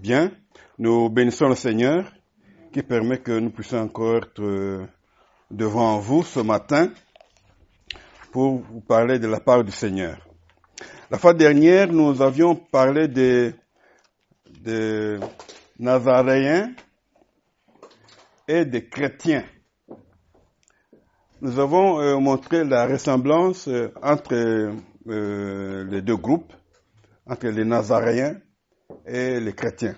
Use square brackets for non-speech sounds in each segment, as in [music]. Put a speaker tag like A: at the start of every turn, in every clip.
A: Bien, nous bénissons le Seigneur qui permet que nous puissions encore être euh, devant vous ce matin pour vous parler de la part du Seigneur. La fois dernière, nous avions parlé des, Nazaréens et des chrétiens. Nous avons euh, montré la ressemblance euh, entre les deux groupes, entre les Nazaréens et les chrétiens.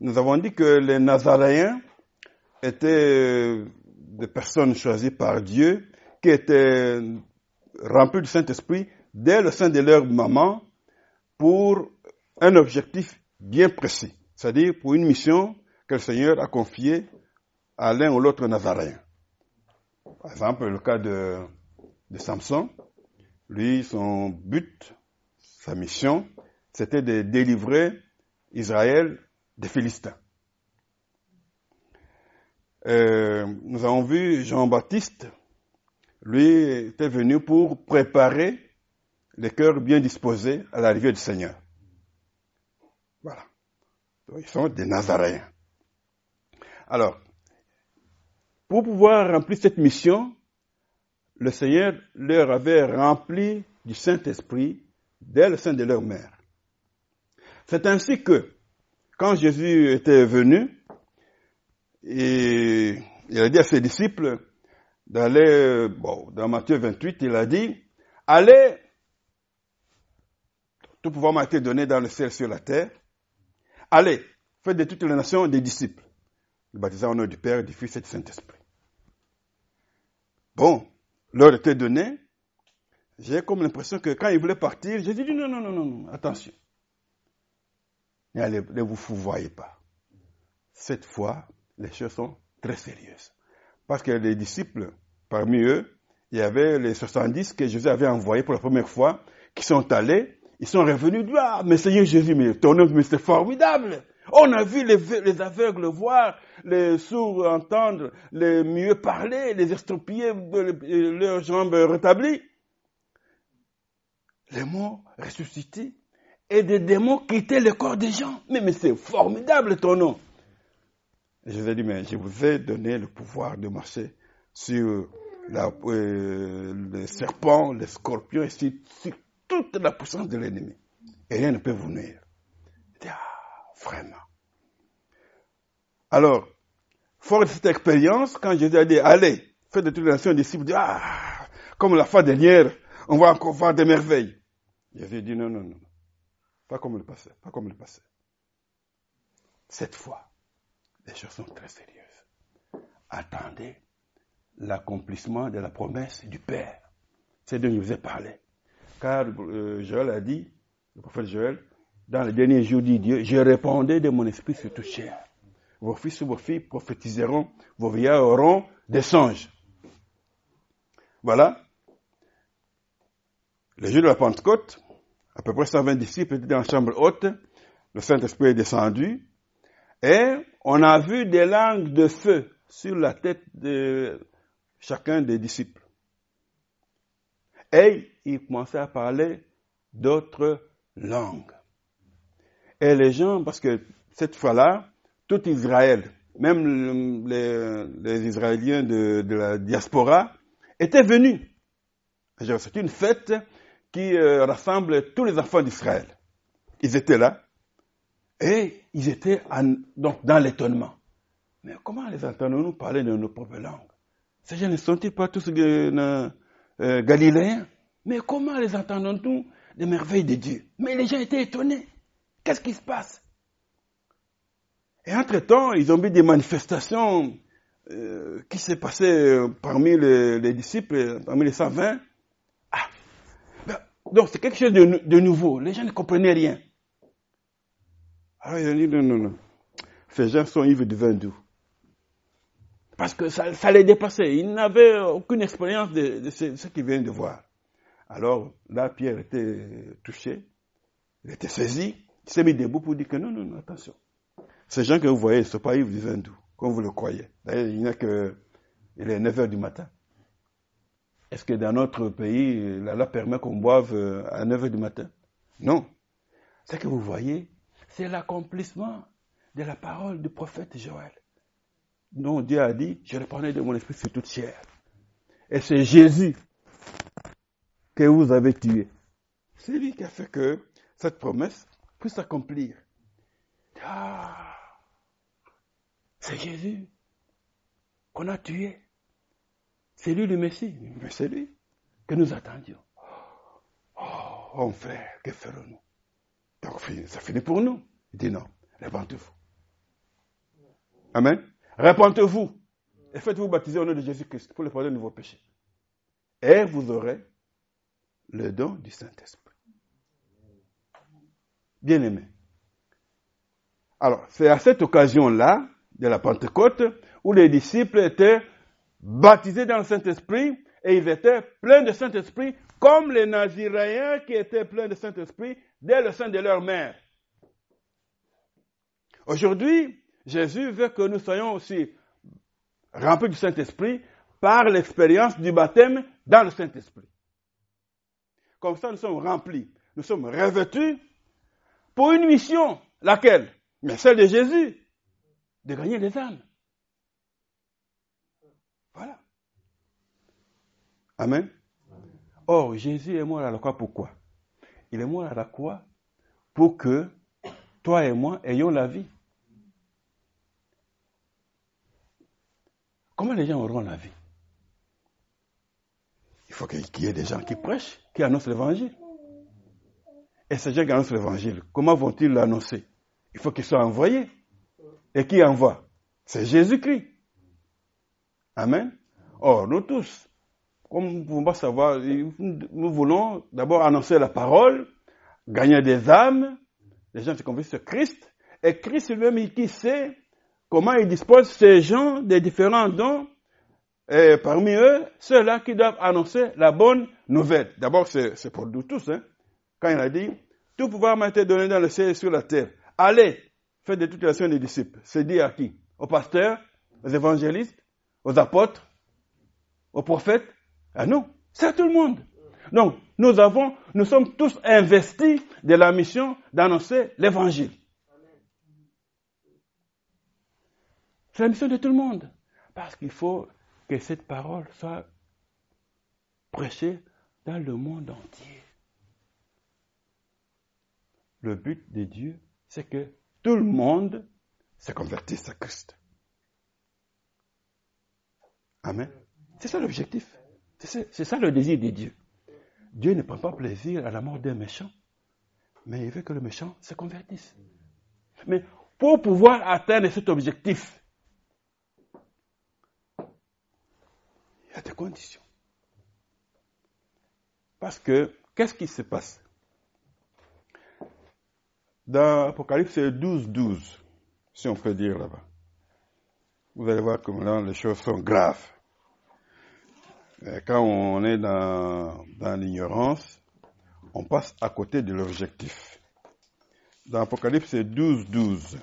A: Nous avons dit que les Nazaréens étaient euh, des personnes choisies par Dieu qui étaient remplies du Saint-Esprit dès le sein de leur maman pour un objectif bien précis, c'est-à-dire pour une mission que le Seigneur a confiée à l'un ou l'autre Nazaréen. Par exemple, le cas de, de Samson, lui, son but, sa mission, c'était de délivrer Israël des Philistins. Euh, nous avons vu Jean-Baptiste, lui était venu pour préparer les cœurs bien disposés à l'arrivée du Seigneur. Voilà. ils sont des Nazaréens. Alors, pour pouvoir remplir cette mission, le Seigneur leur avait rempli du Saint-Esprit dès le sein de leur mère. C'est ainsi que, quand Jésus était venu, et il a dit à ses disciples d'aller, bon, dans Matthieu 28, il a dit, allez, tout pouvoir m'a été donné dans le ciel sur la terre, allez, faites de toutes les nations des disciples, le baptisant au nom du Père, du Fils et du Saint-Esprit. Bon, l'heure était donnée, j'ai comme l'impression que quand il voulait partir, j'ai dit non, non, non, non, non, Ne vous voyez pas. Cette fois, les choses sont très sérieuses. Parce que les disciples, parmi eux, il y avait les 70 que Jésus avait envoyés pour la première fois, qui sont allés, ils sont revenus, ah, mais Seigneur Jésus, mais ton œuvre, mais c'est formidable. On a vu les, les, aveugles voir, les sourds entendre, les mieux parler, les estropiés, leurs jambes rétablies. Les morts ressuscités et des démons quittaient le corps des gens. Mais, mais c'est formidable ton nom. je vous ai dit, mais je vous ai donné le pouvoir de marcher sur la, euh, les serpents, les scorpions et sur, toute la puissance de l'ennemi. Et rien ne peut vous nuire. Ah, vraiment. Alors, fort de cette expérience, quand Jésus a dit, allez, faites de toutes les nations disciples, ah, comme la fois dernière, on va encore voir des merveilles. Jésus dit, non, non, non. Pas comme le passé, pas comme le passé. Cette fois, les choses sont très sérieuses. Attendez l'accomplissement de la promesse du Père. C'est dont je vous ai parlé. Car euh, Joël a dit, le prophète Joël, dans les derniers jours, dit Dieu, je répondais de mon esprit sur toute chair. Vos fils et vos filles prophétiseront, vos vieillards auront des songes. Voilà. Le jour de la Pentecôte, à peu près 120 disciples étaient dans la chambre haute, le Saint-Esprit est descendu, et on a vu des langues de feu sur la tête de chacun des disciples. Et ils commençaient à parler d'autres langues. Et les gens, parce que cette fois-là, tout Israël, même les, Israéliens de, de, la diaspora, étaient venus. C'est une fête qui euh, rassemble tous les enfants d'Israël. Ils étaient là et ils étaient donc dans l'étonnement. Mais comment les entendons-nous parler de nos propres langues? Ces gens ne sont-ils pas tous euh, euh, galiléens Mais comment les entendons-nous des merveilles de Dieu? Mais les gens étaient étonnés. Qu'est-ce qui se passe? Et entre-temps, ils ont vu des manifestations qui s'est passé parmi les, les, disciples, parmi les 120. Donc c'est quelque chose de, nouveau. Les gens ne comprenaient rien. Alors ils ont dit non, non, non. Ces gens sont ivres de vin doux. Parce que ça, ça les dépassait. Ils n'avaient aucune expérience de, ce, qu'ils viennent de voir. Alors là, Pierre était touché. Il était saisi. Il s'est mis debout pour dire que non, non, non, attention. Ces gens que vous voyez ne sont pas ivres de vin doux, comme vous le croyez. D'ailleurs, il n'y a que, il est 9 heures du matin. Est-ce que dans notre pays, la loi permet qu'on boive euh, à 9 h du matin? Non. Ce que vous voyez, c'est l'accomplissement de la parole du prophète Joël. dont Dieu a dit, je répondrai de mon esprit sur toute chair. Et c'est Jésus que vous avez tué. C'est lui qui a fait que cette promesse puisse s'accomplir. Ah, c'est Jésus qu'on a tué. C'est lui le Messie. Mais c'est lui que nous attendions. Oh, mon frère, que ferons-nous? Donc, ça finit pour nous. Il dit non, répentez-vous. Amen. Répentez-vous et faites-vous baptiser au nom de Jésus-Christ pour le pardon de vos péchés. Et vous aurez le don du Saint-Esprit. Bien aimé. Alors, c'est à cette occasion-là, de la Pentecôte, où les disciples étaient baptisés dans le Saint-Esprit et ils étaient pleins de Saint-Esprit, comme les Naziréens qui étaient pleins de Saint-Esprit dès le sein de leur mère. Aujourd'hui, Jésus veut que nous soyons aussi remplis du Saint-Esprit par l'expérience du baptême dans le Saint-Esprit. Comme ça, nous sommes remplis, nous sommes revêtus pour une mission, laquelle? Mais celle de Jésus, de gagner des âmes. Amen. Or, Jésus est mort à la croix pourquoi Il est mort à la croix pour que toi et moi ayons la vie. Comment les gens auront la vie? Il faut qu'il y ait des gens qui prêchent, qui annoncent l'évangile. Et ces gens qui annoncent l'évangile, comment vont-ils l'annoncer? Il faut qu'ils soient envoyés. Et qui envoie? C'est Jésus-Christ. Amen. Or, nous tous, comme vous pouvez savoir, nous voulons d'abord annoncer la parole, gagner des âmes, les gens se convertissent sur Christ, et Christ lui-même qui sait comment il dispose ces gens des différents dons, et parmi eux, ceux-là qui doivent annoncer la bonne nouvelle. D'abord, c'est pour nous tous. Hein. Quand il a dit, tout pouvoir m'a été donné dans le ciel et sur la terre. Allez, faites de toutes les nations des disciples. C'est dit à qui? Aux pasteurs, aux évangélistes, aux apôtres, aux prophètes Ah non, c'est tout le monde. Donc, nous avons, nous sommes tous investis de la mission d'annoncer l'évangile. C'est la mission de tout le monde. Parce qu'il faut que cette parole soit prêchée dans le monde entier. Le but de Dieu, c'est que tout le monde se convertisse à Christ. Amen. C'est ça l'objectif. C'est ça le désir de Dieu. Dieu ne prend pas plaisir à la mort d'un méchant, mais il veut que le méchant se convertisse. Mais pour pouvoir atteindre cet objectif, y a des conditions. Parce que, qu'est-ce qui se passe? Dans Apocalypse 12, 12, si on peut dire là-bas, vous allez voir comment les choses sont graves. Quand on est dans, dans l'ignorance, on passe à côté de l'objectif. Dans Apocalypse 12, 12,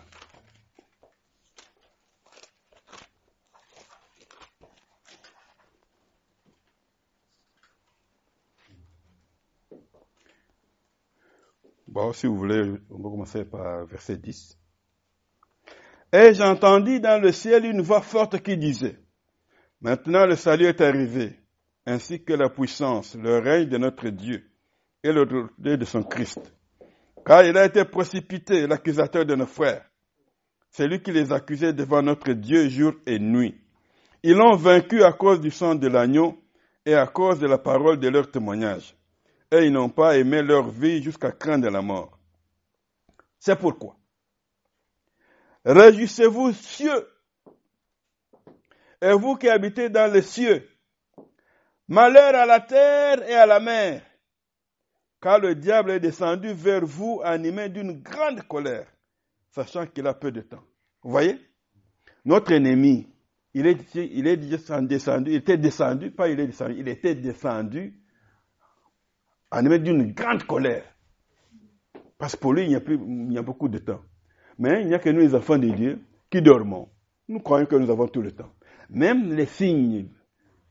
A: Bon, si vous voulez, on va commencer par verset 10. Et j'entendis dans le ciel une voix forte qui disait, Maintenant le salut est arrivé, ainsi que la puissance, le règne de notre Dieu et l'autorité de son Christ. Car il a été précipité, l'accusateur de nos frères. C'est lui qui les accusait devant notre Dieu jour et nuit. Ils l'ont vaincu à cause du sang de l'agneau et à cause de la parole de leur témoignage et ils n'ont pas aimé leur vie jusqu'à craindre la mort. C'est pourquoi. Réjouissez-vous, cieux, et vous qui habitez dans les cieux. Malheur à la terre et à la mer, car le diable est descendu vers vous animé d'une grande colère, sachant qu'il a peu de temps. Vous voyez? Notre ennemi, il est, il est descendu, il était descendu, pas il est descendu, il était descendu animé d'une grande colère. Parce que pour lui, il y, a plus, il y a beaucoup de temps. Mais il n'y a que nous, les enfants de Dieu, qui dormons. Nous croyons que nous avons tout le temps. Même les signes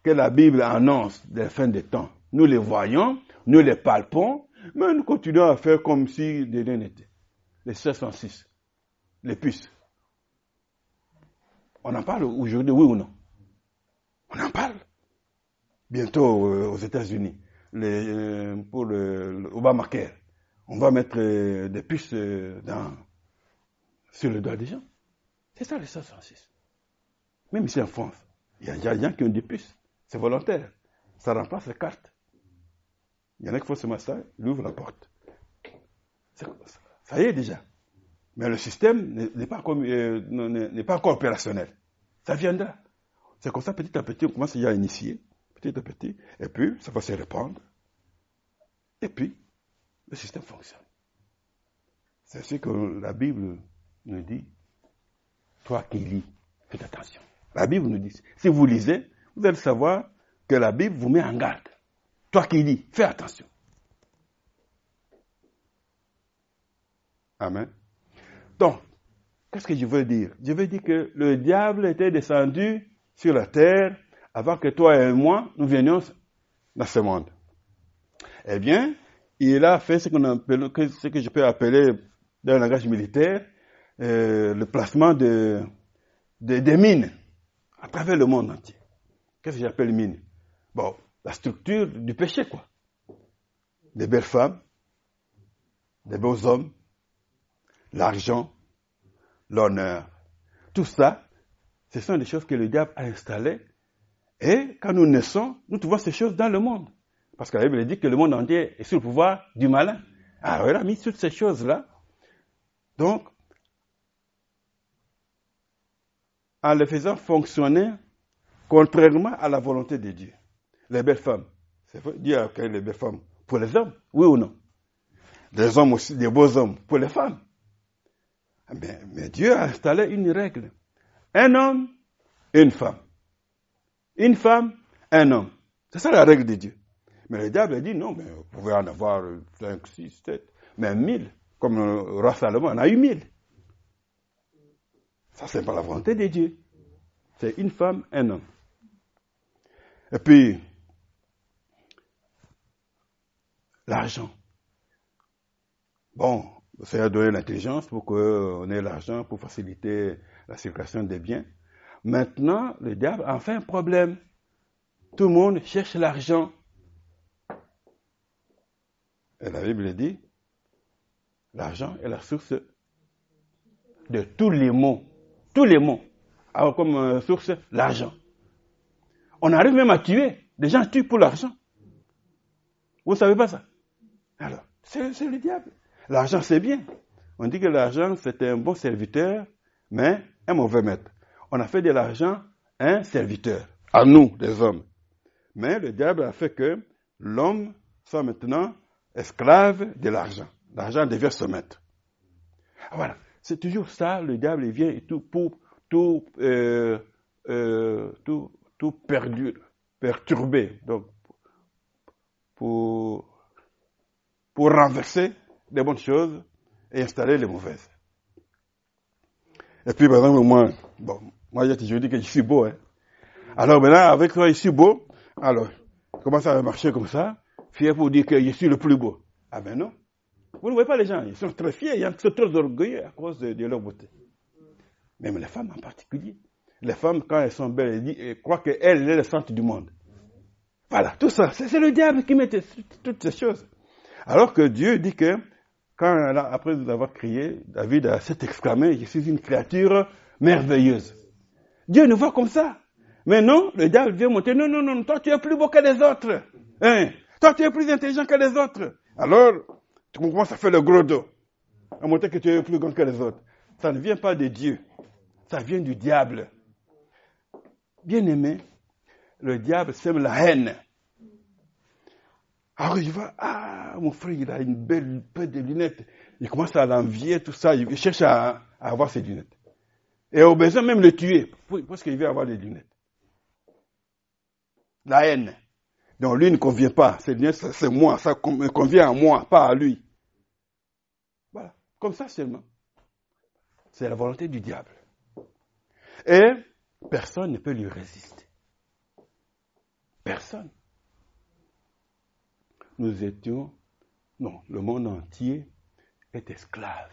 A: que la Bible annonce des fins des temps, nous les voyons, nous les palpons, mais nous continuons à faire comme si de rien n'était. Les 606, les puces. On en parle aujourd'hui, oui ou non? On en parle. Bientôt euh, aux États-Unis, euh, pour le, Obamacare, on va mettre euh, des puces dans, sur le doigt des gens. C'est ça le 166. Même ici en France, il y a des gens qui ont des puces. C'est volontaire. Ça remplace les cartes. Il y en a qui font ce matin, il ouvre la porte. Ça? Y est déjà. Mais le système n'est pas, euh, pas encore opérationnel. Ça viendra. C'est comme ça, petit à petit, on commence à initier, petit à petit, et puis ça va se répandre. Et puis, le système fonctionne. C'est ce que la Bible nous dit. Toi qui lis, faites attention. La Bible nous dit, si vous lisez, vous allez savoir que la Bible vous met en garde. Toi qui lis, fais attention. Amen. Donc, qu'est-ce que je veux dire? Je veux dire que le diable était descendu sur la terre avant que toi et moi, nous venions dans ce monde. Eh bien, il a fait ce, appelle, ce que je peux appeler dans le langage militaire euh, le placement de, des mines à travers le monde entier. Qu'est-ce que j'appelle mine? Bon, la structure du péché, quoi. Des belles femmes, des beaux hommes, l'argent, l'honneur. Tout ça, ce sont des choses que le diable a installées. Et quand nous naissons, nous trouvons ces choses dans le monde. Parce que la Bible dit que le monde entier est sous le pouvoir du malin. Alors il a mis toutes ces choses-là. Donc, en les faisant fonctionner contrairement à la volonté de Dieu. Les belles femmes, c'est Dieu a créé les belles femmes pour les hommes, oui ou non? Des hommes aussi, des beaux hommes pour les femmes. Mais, Dieu a installé une règle. Un homme, une femme. Une femme, un homme. C'est ça la règle de Dieu. Mais le diable a dit non, mais vous pouvez en avoir 5, 6, 7, même 1000. Comme le roi Salomon en a eu 1000. Ça, c'est pas la volonté de Dieu. C'est une femme, un homme. Et puis, l'argent. Bon, ça a donné l'intelligence pour qu'on ait l'argent pour faciliter la circulation des biens. Maintenant, le diable a fait un problème. Tout le monde cherche l'argent. Et la Bible dit, l'argent est la source de tous les maux. Tous les maux. Alors comme euh, source, l'argent. On arrive même à tuer. Des gens tuent pour l'argent. Vous ne savez pas ça? Alors, c'est le diable. L'argent, c'est bien. On dit que l'argent, c'est un bon serviteur, mais un mauvais maître. On a fait de l'argent un serviteur, à nous, les hommes. Mais le diable a fait que l'homme soit maintenant esclave de l'argent. L'argent devient son maître. Voilà. C'est toujours ça, le diable vient et tout pour tout, euh, tout perdu, perturber, donc pour, pour renverser les bonnes choses et installer les mauvaises. Et puis, par exemple, moi, bon, moi, je dis que je suis beau, hein. Alors maintenant, avec je suis beau. Alors, comment ça va marcher comme ça? Fier pour dire que je suis le plus beau. Ah ben non. Vous ne voyez pas les gens, ils sont très fiers, ils sont très orgueilleux à cause de, leur beauté. Même les femmes en particulier. Les femmes, quand elles sont belles, elles, croient qu'elles, elles sont le centre du monde. Voilà, tout ça, c'est le diable qui met toutes ces choses. Alors que Dieu dit que quand, après nous avoir crié, David a s'est exclamé, je suis une créature merveilleuse. Dieu nous voit comme ça. Mais non, le diable vient monter, non, non, non, toi tu es plus beau que les autres. Hein? Toi tu es plus intelligent que les autres. Alors, tu commences à faire le gros dos. À montrer que tu es plus grand que les autres. Ça ne vient pas de Dieu. Ça vient du diable. Bien aimé, le diable sème la haine. Alors il va, ah, mon frère, il a une belle paire de lunettes. Il commence à l'envier, tout ça. Il cherche à, avoir ses lunettes. Et au besoin même le tuer, parce qu'il veut avoir des lunettes. La haine. Donc lui ne convient pas. Ces lunettes, c'est moi, ça convient à moi, pas à lui. Voilà. Comme ça seulement. C'est la volonté du diable. Et personne ne peut lui résister. Personne nous étions, non, le monde entier est esclave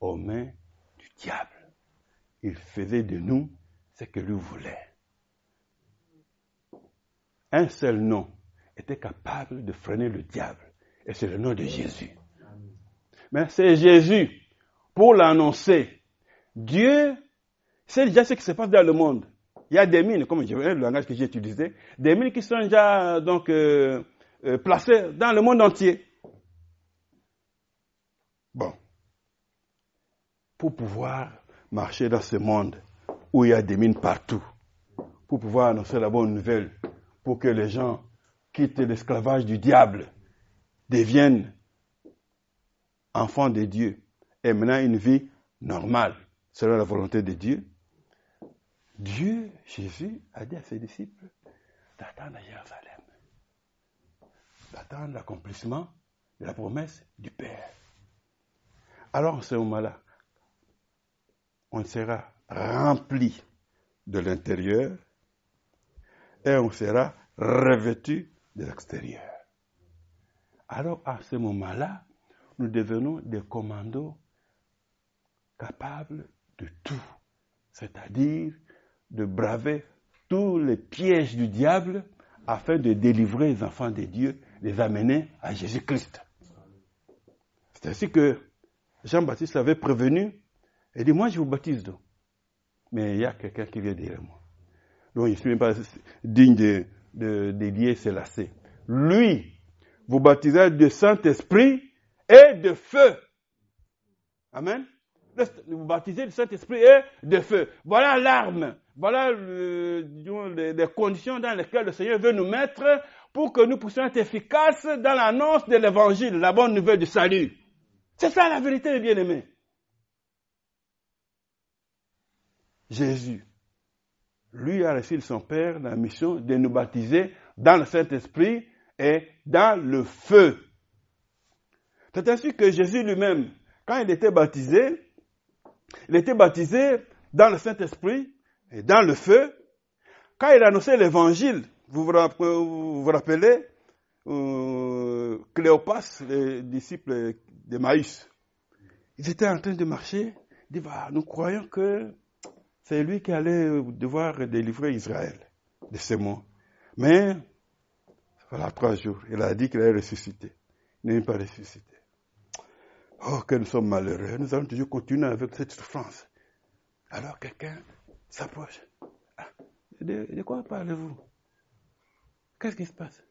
A: aux mains du diable. Il faisait de nous ce que lui voulait. Un seul nom était capable de freiner le diable, et c'est le nom de Jésus. Mais c'est Jésus, pour l'annoncer. Dieu sait déjà ce qui se passe dans le monde. Il y a des mines, comme le langage que j'ai utilisé, des mines qui sont déjà donc euh, euh, placées dans le monde entier. Bon. Pour pouvoir marcher dans ce monde où il y a des mines partout, pour pouvoir annoncer la bonne nouvelle, pour que les gens quittent l'esclavage du diable, deviennent enfants de Dieu et menant une vie normale selon la volonté de Dieu. Dieu, Jésus, a dit à ses disciples d'attendre à Jérusalem, d'attendre l'accomplissement de la promesse du Père. Alors, en ce moment-là, on sera rempli de l'intérieur et on sera revêtu de l'extérieur. Alors, à ce moment-là, nous devenons des commandos capables de tout, c'est-à-dire de braver tous les pièges du diable afin de délivrer les enfants de Dieu, les amener à Jésus-Christ. C'est ainsi que Jean-Baptiste avait prévenu et dit, moi je vous baptise donc. Mais il y a quelqu'un qui vient derrière moi. Donc je ne suis même pas digne de, de, dédier ses lacets. Lui vous baptisera de Saint-Esprit et de feu. Amen. Vous baptisez de Saint-Esprit et de feu. Voilà l'arme. Voilà les, conditions dans lesquelles le Seigneur veut nous mettre pour que nous puissions être efficaces dans l'annonce de l'évangile, la bonne nouvelle du salut. C'est ça la vérité, bien-aimés. Jésus, lui a reçu de son Père la mission de nous baptiser dans le Saint-Esprit et dans le feu. C'est ainsi que Jésus lui-même, quand il était baptisé, il était baptisé dans le Saint-Esprit et dans le feu. Quand il annonçait l'évangile, vous vous, rappelez, euh, Cléopas, les disciples de Maïs, ils étaient en train de marcher, ils disaient, bah, nous croyons que c'est lui qui allait devoir délivrer Israël de ces mots. Mais, voilà, trois jours, il a dit qu'il allait ressusciter. Il n'est pas ressuscité. Oh, que nous sommes malheureux. Nous allons toujours continuer avec cette souffrance. Alors quelqu'un s'approche. Ah, de, quoi parlez-vous? Qu'est-ce qui se passe?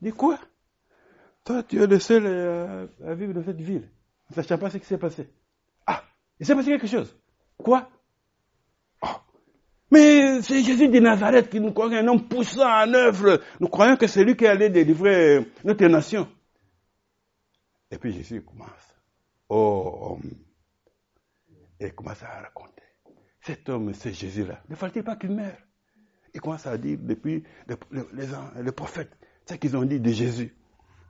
A: De quoi? Toi, tu es le seul à, vivre dans cette ville. Ne sachant pas ce qui s'est passé. Ah, il s'est passé quelque chose. Quoi? Oh. Mais c'est Jésus de Nazareth qui nous croit un homme poussant en œuvre. Nous croyons que c'est lui qui allait délivrer notre nation. Et puis Jésus commence oh homme. Et commence à raconter. Cet homme, c'est Jésus-là. Ne fallait pas qu'il meure. Il commence à dire depuis les, prophètes ce qu'ils ont dit de Jésus,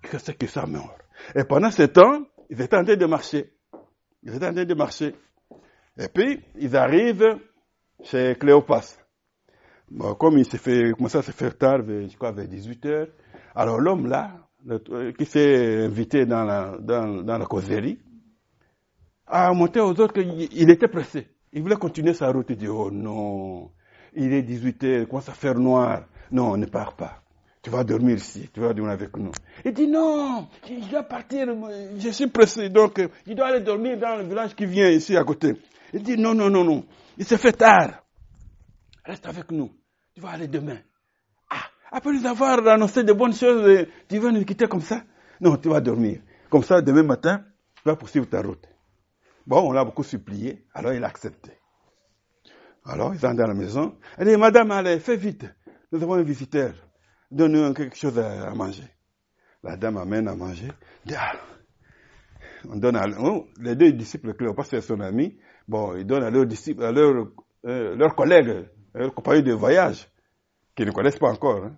A: que c'est que ça mort. Et pendant ce temps, ils étaient en train de marcher. Ils étaient en train de marcher. Et puis, ils arrivent chez Cléopas. comme il s'est fait, commence à se faire tard, je crois vers 18 heures. Alors l'homme là, qui s'est invité dans la, dans, dans la causerie, a montré aux autres qu'il était pressé. Il voulait continuer sa route. Il dit, oh non, il est 18 heures, commence à faire noir. Non, ne pars pas. Tu vas dormir ici, tu vas dormir avec nous. Il dit, non, je dois partir, je suis pressé, donc il doit aller dormir dans le village qui vient ici à côté. Il dit, non, non, non, non, il se fait tard. Reste avec nous, tu vas aller demain. Ah, après nous avoir annoncé de bonnes choses, tu vas nous quitter comme ça? Non, tu vas dormir. Comme ça, demain matin, tu vas poursuivre ta route. Bon, on l'a beaucoup supplié, alors il a accepté. Alors, ils sont dans la maison. Elle dit, Madame, allez, fais vite. Nous avons un visiteur. Donne-nous quelque chose à, manger. La dame amène à manger. On donne à, oh, les deux disciples, Cléopâtre et son ami, bon, ils donnent à leurs disciples, à leurs, euh, collègues, leurs compagnons de voyage, qui ne connaissent pas encore. Hein.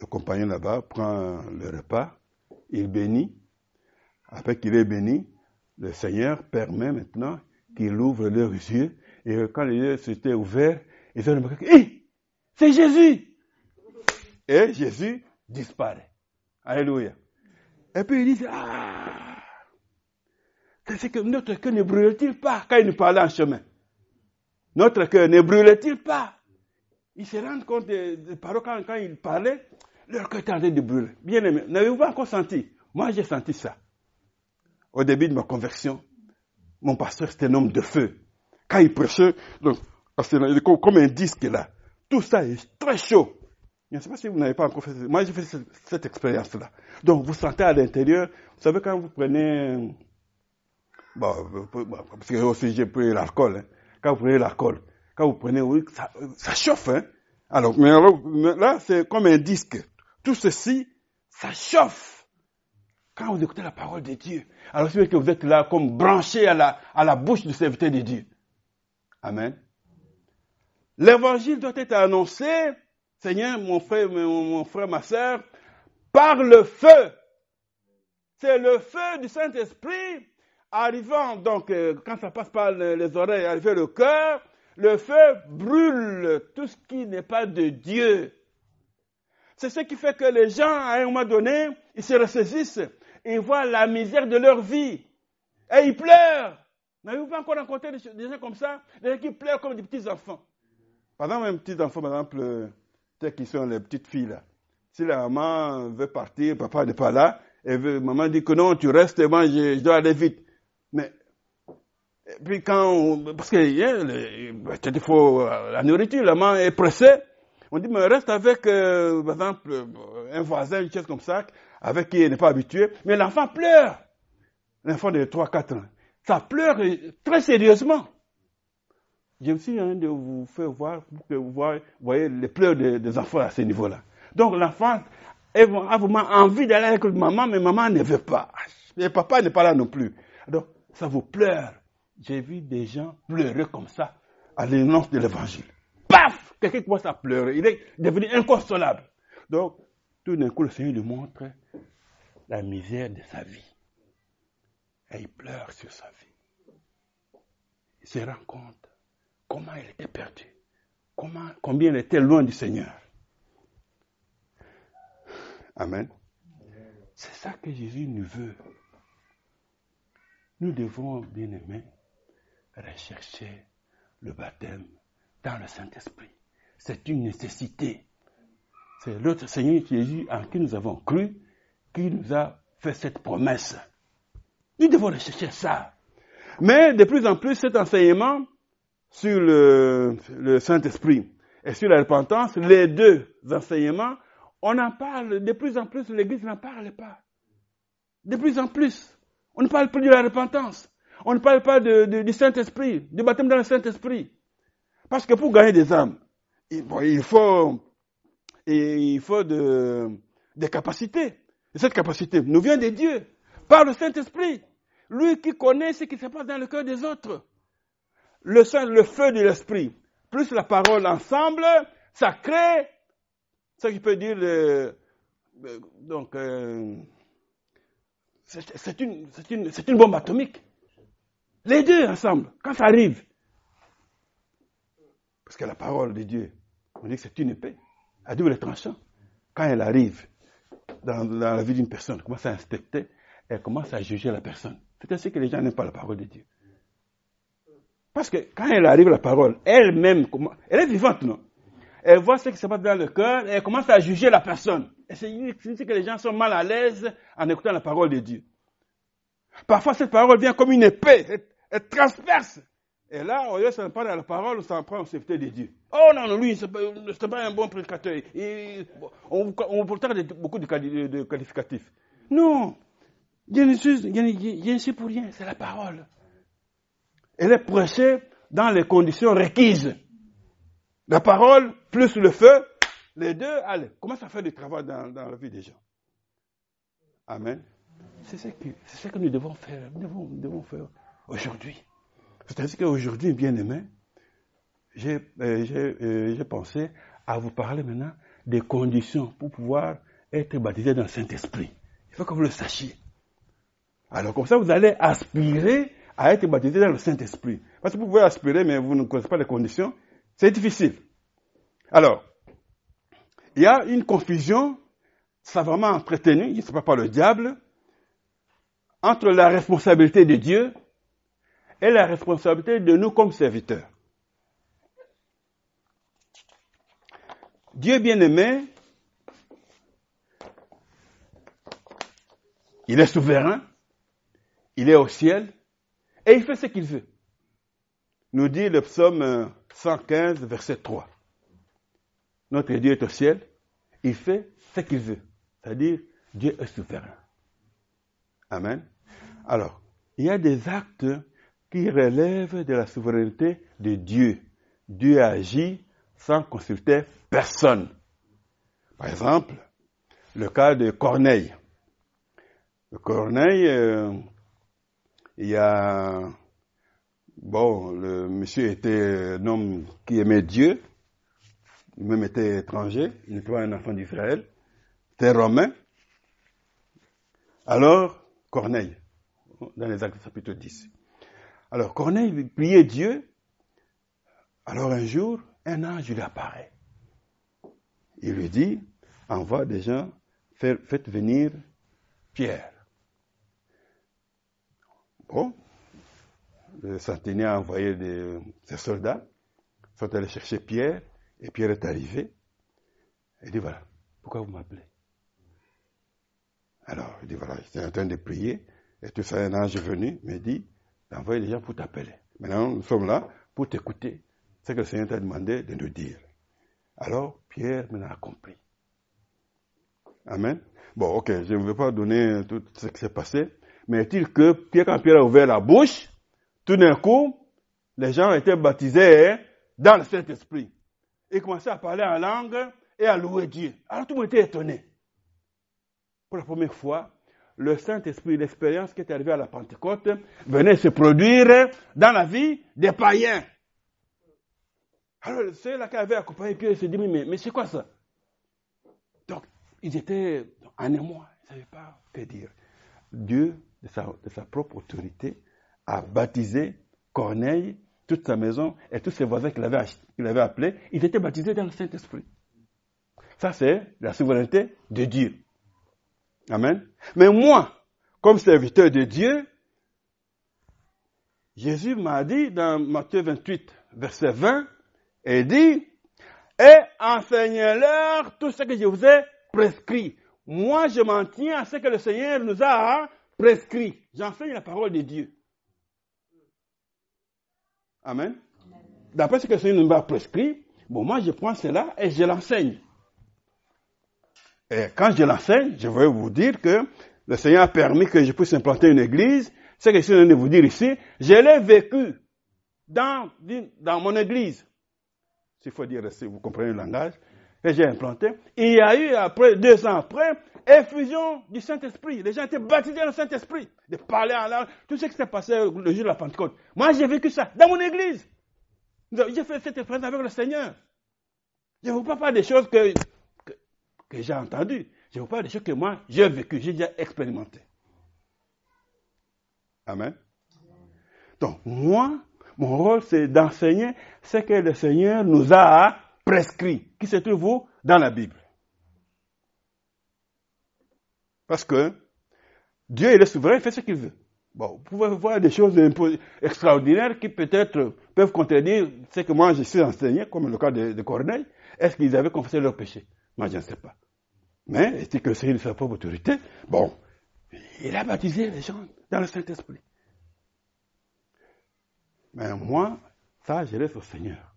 A: Le compagnon là-bas prend le repas, il bénit. Après qu'il ait béni, le Seigneur permet maintenant qu'il ouvre leurs yeux. Et quand les yeux s'étaient ouverts, ils ont remarqué, c'est Jésus! Et Jésus disparaît. Alléluia. Et puis il dit, ah, c'est que notre cœur ne brûle-t-il pas quand il nous parlait en chemin? Notre cœur ne brûle-t-il pas? Ils se rendent compte des paroles quand, quand ils parlaient, leur cœur était en train de brûler. Bien aimé, n'avez-vous pas encore senti? Moi, j'ai senti ça. Au début de ma conversion, mon pasteur, c'était un homme de feu. Quand il prêchait, donc, comme un disque là. Tout ça est très chaud. Je ne sais pas si vous n'avez pas encore fait. Moi, j'ai fait cette, expérience-là. Donc, vous sentez à l'intérieur, vous savez, quand vous prenez, bon, parce que aussi j'ai pris l'alcool, hein. quand vous prenez l'alcool, quand vous prenez, oui, ça, ça chauffe, hein. Alors, mais alors, là, c'est comme un disque. Tout ceci, ça chauffe. Quand vous écoutez la parole de Dieu, alors c'est que vous êtes là comme branché à la, bouche du serviteur de Dieu. Amen. L'évangile doit être annoncé, Seigneur, mon frère, mon, frère, ma soeur, par le feu. C'est le feu du Saint-Esprit arrivant, donc, euh, quand ça passe par les oreilles, arriver le cœur, le feu brûle tout ce qui n'est pas de Dieu. C'est ce qui fait que les gens, à un moment donné, ils se ressaisissent, ils voient la misère de leur vie, et ils pleurent. N'avez-vous pas encore rencontré des gens comme ça Des gens qui pleurent comme des petits enfants. Par exemple, un petit enfant, par exemple, euh, qui sont les petites filles là. Si la maman veut partir, papa n'est pas là, et maman dit que non, tu restes, moi je, dois aller vite. Mais, puis quand, parce que il faut euh, la nourriture, la maman est pressée, on dit, mais reste avec, euh, par exemple, un voisin, une chose comme ça, avec qui il n'est pas habitué, mais l'enfant pleure. L'enfant de 3-4 ans ça pleure très sérieusement. Je me suis envie de vous faire voir pour que vous voyez, les pleurs des, enfants à ce niveau-là. Donc l'enfant a vraiment envie d'aller avec maman, mais maman ne veut pas. Et papa n'est pas là non plus. Donc ça vous pleure. J'ai vu des gens pleurer comme ça à l'énonce de l'évangile. Paf Quelqu'un commence à pleurer. Il est devenu inconsolable. Donc, tout d'un coup, le Seigneur lui montre la misère de sa vie. Et il pleure sur sa vie. Il se rend compte comment il était perdu, comment, combien il était loin du Seigneur. Amen. C'est ça que Jésus nous veut. Nous devons, bien aimés, rechercher le baptême dans le Saint-Esprit. C'est une nécessité. C'est l'autre Seigneur Jésus en qui nous avons cru qui nous a fait cette promesse. Nous devons rechercher ça. Mais de plus en plus, cet enseignement sur le, Saint-Esprit et sur la repentance, les deux enseignements, on en parle de plus en plus, l'Église n'en parle pas. De plus en plus. On ne parle plus de la repentance. On ne parle pas du Saint-Esprit, du baptême dans le Saint-Esprit. Parce que pour gagner des âmes, il, faut, il faut de, des capacités. Et cette capacité nous vient de Dieu, par le Saint-Esprit. Lui qui connaît ce qui se passe dans le cœur des autres. Le, le feu de l'esprit, plus la parole ensemble, ça crée ce qui peut dire euh, donc c'est une, une, une bombe atomique. Les deux ensemble, quand ça arrive. Parce que la parole de Dieu, on dit que c'est une épée à double tranchant. Quand elle arrive dans, la vie d'une personne, elle commence à inspecter, elle commence à juger la personne. C'est ainsi que les gens n'aiment pas la parole de Dieu. Parce que quand elle arrive la parole, elle-même, elle est vivante, non? Elle voit ce qui se passe dans le cœur elle commence à juger la personne. Et c'est ainsi que les gens sont mal à l'aise en écoutant la parole de Dieu. Parfois, cette parole vient comme une épée, elle, transperce. Et là, au lieu de s'en prendre la parole, on s'en prend au sécurité de Dieu. Oh non, non lui, ce n'est pas un bon prédicateur. on, on vous beaucoup de qualificatifs. Non, Dieu ne suis pour rien, c'est la parole. Elle est prêchée dans les conditions requises. La parole plus le feu, les deux, allez, commence à faire du travail dans, la vie des gens. Amen. C'est ce, que, nous devons faire, nous devons, faire aujourd'hui. C'est-à-dire qu'aujourd'hui, bien aimé, j'ai euh, euh, pensé à vous parler maintenant des conditions pour pouvoir être baptisé dans le Saint-Esprit. Il faut que vous le sachiez. Alors comme ça, vous allez aspirer à être baptisé dans le Saint-Esprit. Parce que vous pouvez aspirer, mais vous ne connaissez pas les conditions. C'est difficile. Alors, il y a une confusion savamment entretenue, je ne sais pas par le diable, entre la responsabilité de Dieu est la responsabilité de nous comme serviteurs. Dieu bien-aimé, il est souverain, il est au ciel, et il fait ce qu'il veut. Nous dit le psaume 115, verset 3. Notre Dieu est au ciel, il fait ce qu'il veut. C'est-à-dire, Dieu est souverain. Amen. Alors, il y a des actes qui relèvent de la souveraineté de Dieu. Dieu agit sans consulter personne. Par exemple, le cas de Corneille. Corneille, euh, il y a, bon, le monsieur était un homme qui aimait Dieu, il même était étranger, il n'était pas un enfant d'Israël, c'était romain. Alors, Corneille, dans les actes chapitre 10. Alors, Corneille priait Dieu. Alors, un jour, un ange lui apparaît. Il lui dit, envoie des gens, faites venir Pierre. Bon, le centenier a envoyé des, ses soldats, sont allés chercher Pierre, et Pierre est arrivé. Il dit, voilà, pourquoi vous m'appelez? Alors, il dit, voilà, j'étais en train de prier, et tout ça, un ange est venu, me dit, d'envoyer des gens pour t'appeler. Maintenant, nous sommes là pour t'écouter. ce que le Seigneur t'a demandé de nous dire. Alors, Pierre maintenant a compris. Amen. Bon, ok, je ne veux pas donner tout ce qui s'est passé, mais est-il que Pierre, quand Pierre a ouvert la bouche, tout d'un coup, les gens étaient baptisés dans le Saint-Esprit. Ils commençaient à parler en langue et à louer Dieu. Alors tout le monde était étonné. Pour la première fois, le Saint-Esprit, l'expérience qui est arrivée à la Pentecôte, venait se produire dans la vie des païens. Alors, ceux-là qui avaient accompagné Pierre se dit, mais, mais c'est quoi ça? Donc, ils étaient en émoi, ils ne savaient pas que dire. Dieu, de sa, propre autorité, a baptisé Corneille, toute sa maison et tous ses voisins qu'il avait, qu'il avait appelés. Ils étaient baptisés dans le Saint-Esprit. Ça, c'est la souveraineté de Dieu. Amen. Mais moi, comme serviteur de Dieu, Jésus m'a dit dans Matthieu 28, verset 20, et dit, et enseignez-leur tout ce que je vous ai prescrit. Moi, je m'en tiens à ce que le Seigneur nous a prescrit. J'enseigne la parole de Dieu. Amen. D'après ce que le Seigneur nous a prescrit, bon, moi, je prends cela et je l'enseigne. Et quand je l'enseigne, je veux vous dire que le Seigneur a permis que je puisse implanter une église. Ce que je suis de vous dire ici, je l'ai vécu dans, dans mon église. S'il faut dire, si vous comprenez le langage, que j'ai implanté. Il y a eu, après, deux ans après, effusion du Saint-Esprit. Les gens étaient baptisés dans le Saint-Esprit. De parler en langue. Tout ce qui s'est passé le jour de la Pentecôte. Moi, j'ai vécu ça dans mon église. J'ai fait cette expérience avec le Seigneur. Je ne vous parle pas des choses que que j'ai entendu. Je vous parle des choses que moi, j'ai vécu, j'ai déjà expérimenté. Amen. Donc, moi, mon rôle, c'est d'enseigner ce que le Seigneur nous a prescrit, qui se trouve dans la Bible. Parce que Dieu, il est souverain, il fait ce qu'il veut. Bon, vous pouvez voir des choses extraordinaires qui peut-être peuvent contredire ce que moi je suis enseigné, comme le cas de, de Corneille. Est-ce qu'ils avaient confessé leur péché Moi, je ne sais pas. Mais, était que c'est de sa propre autorité, bon, il a baptisé les gens dans le Saint-Esprit. Mais moi, ça, je laisse au Seigneur.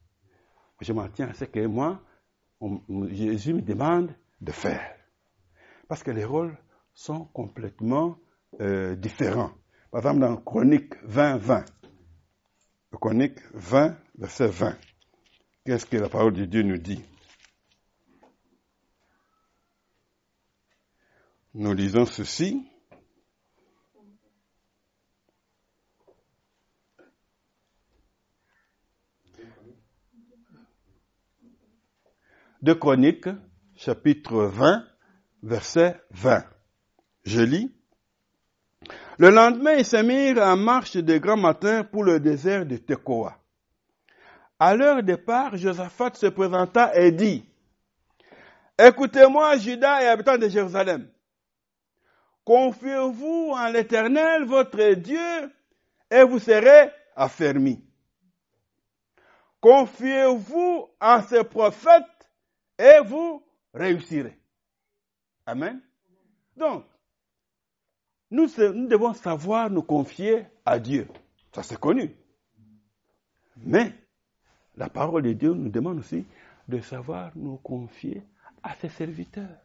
A: Je m'en tiens à ce que moi, Jésus me demande de faire. Parce que les rôles sont complètement euh, différents. Par exemple, dans Chronique 20, 20, Chronique 20, verset 20, qu'est-ce que la parole de Dieu nous dit? Nous lisons ceci. De Chroniques, chapitre 20, verset 20. Je lis. Le lendemain, ils se mirent en marche de grand matin pour le désert de Tekoa. À leur départ, Josaphat se présenta et dit, Écoutez-moi, Judas et habitants de Jérusalem. Confiez-vous en l'Éternel, votre Dieu, et vous serez affermis. Confiez-vous en ses prophètes, et vous réussirez. Amen. Donc, nous, nous devons savoir nous confier à Dieu. Ça c'est connu. Mais la parole de Dieu nous demande aussi de savoir nous confier à ses serviteurs.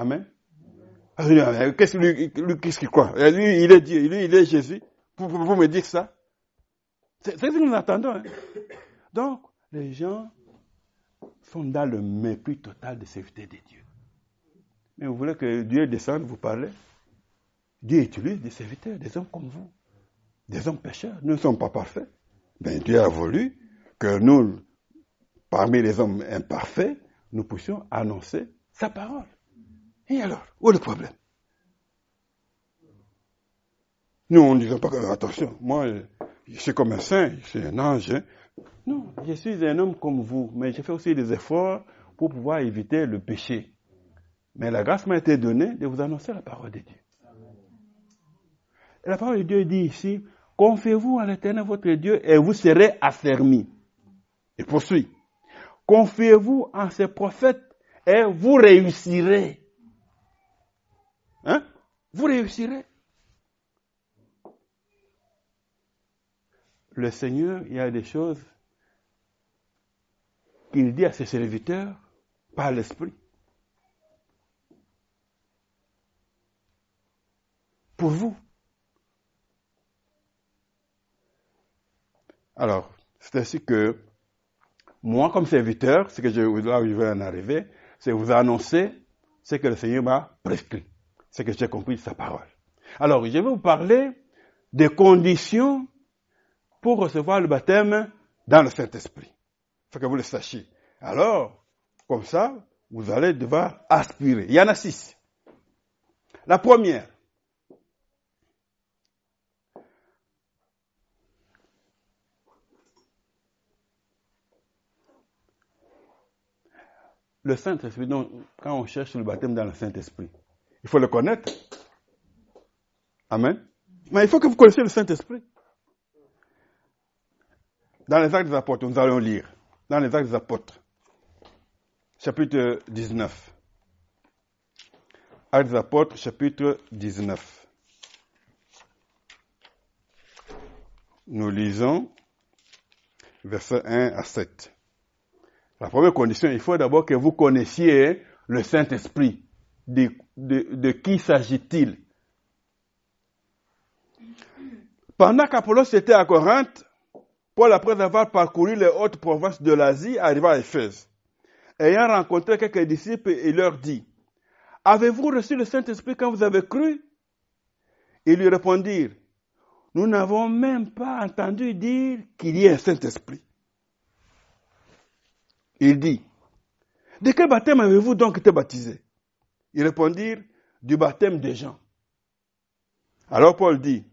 A: Amen. Qu'est-ce qu'il croit? Lui, il est Dieu, lui, il est Jésus. Vous, me dites ça C'est ce que nous attendons. Hein. Donc, les gens sont dans le mépris total de serviteur de Dieu. Mais vous voulez que Dieu descende vous parler? Dieu utilise des serviteurs, des hommes comme vous, des hommes pécheurs. Nous ne sommes pas parfaits. Mais Dieu a voulu que nous, parmi les hommes imparfaits, nous puissions annoncer sa parole. Et alors, où est le problème? Nous, on ne disait pas que, attention, moi, je suis comme un saint, je suis un ange. Hein. Non, je suis un homme comme vous, mais j'ai fait aussi des efforts pour pouvoir éviter le péché. Mais la grâce m'a été donnée de vous annoncer la parole de Dieu. La parole de Dieu dit ici, confiez-vous à l'éternel votre Dieu et vous serez affermis. Il poursuit. Confiez-vous en ses prophètes et vous réussirez. Hein? Vous réussirez. Le Seigneur, il y a des choses qu'il dit à ses serviteurs par l'Esprit. Pour vous. Alors, c'est ainsi que moi, comme serviteur, ce que je, là où je vais en arriver, c'est vous annoncer ce que le Seigneur m'a prescrit, ce que j'ai compris sa parole. Alors, je vais vous parler des conditions pour recevoir le baptême dans le Saint-Esprit. Faut que vous le sachiez. Alors, comme ça, vous allez devoir aspirer. Il y en a six. La première, le Saint-Esprit, quand on cherche le baptême dans le Saint-Esprit, il faut le connaître. Amen. Mais il faut que vous connaissiez le Saint-Esprit. Dans les actes des apôtres, nous allons lire. Dans les actes des apôtres, chapitre 19. Actes des apôtres, chapitre 19. Nous lisons versets 1 à 7. La première condition, il faut d'abord que vous connaissiez le Saint-Esprit. De, qui s'agit-il? Pendant qu'Apollos était à Corinthe, Paul, après avoir parcouru les hautes provinces de l'Asie, arriva à Éphèse. Ayant rencontré quelques disciples, il leur dit, Avez-vous reçu le Saint-Esprit quand vous avez cru? Ils lui répondirent, Nous n'avons même pas entendu dire qu'il y ait un Saint-Esprit. Il dit, De quel baptême avez-vous donc été baptisé? Ils répondirent, Du baptême des gens. Alors Paul dit,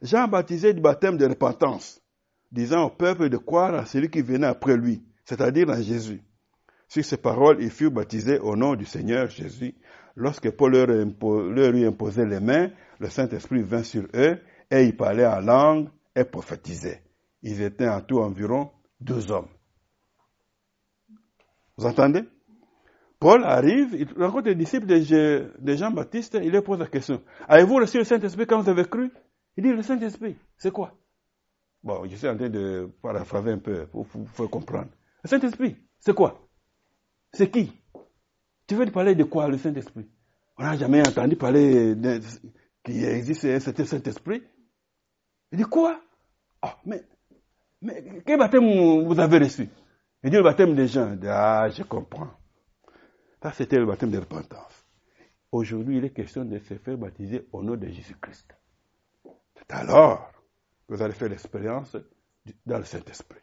A: Jean baptisé du baptême de repentance, disant au peuple de croire à celui qui venait après lui, c'est-à-dire à Jésus. Sur ces paroles, ils furent baptisés au nom du Seigneur Jésus. Lorsque Paul leur, leur eut imposé les mains, le Saint-Esprit vint sur eux et ils parlaient en langue et prophétisaient. Ils étaient en tout environ deux hommes. Vous entendez? Paul arrive, il rencontre les disciples de, Jean-Baptiste, il leur pose la question. Avez-vous reçu le Saint-Esprit quand vous avez cru? Il dit, le Saint-Esprit, c'est quoi? Bon, je suis en train de paraphraser un peu pour vous faire comprendre. Le Saint-Esprit, c'est quoi? C'est qui? Tu veux parler de quoi, le Saint-Esprit? On n'a jamais entendu parler qu'il existe un certain Saint-Esprit. Il dit quoi? Ah, mais, mais quel baptême vous avez reçu? Il dit le baptême des gens. ah, je comprends. Ça, c'était le baptême de repentance. Aujourd'hui, il est question de se faire baptiser au nom de Jésus-Christ. C'est alors que vous allez faire l'expérience dans le Saint-Esprit.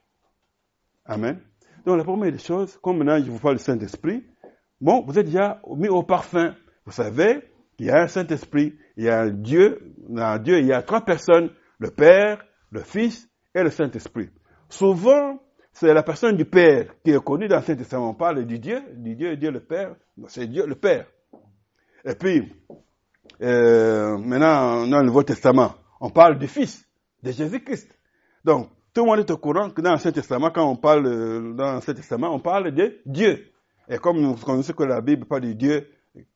A: Amen. Donc, la première des choses, comme maintenant je vous parle du Saint-Esprit, bon, vous êtes déjà mis au parfum. Vous savez qu'il y a un Saint-Esprit, il y a un Dieu, dans Dieu, il y a trois personnes, le Père, le Fils et le Saint-Esprit. Souvent, c'est la personne du Père qui est connue dans le Saint-Testament. On parle du Dieu, du Dieu, Dieu le Père. C'est Dieu le Père. Et puis, euh, maintenant, dans le Nouveau Testament, on parle du Fils, de Jésus-Christ. Donc, Tout le monde est au courant que dans l'Ancien Testament, quand on parle euh, dans l'Ancien Testament, on parle de Dieu. Et comme nous connaissons que la Bible parle de Dieu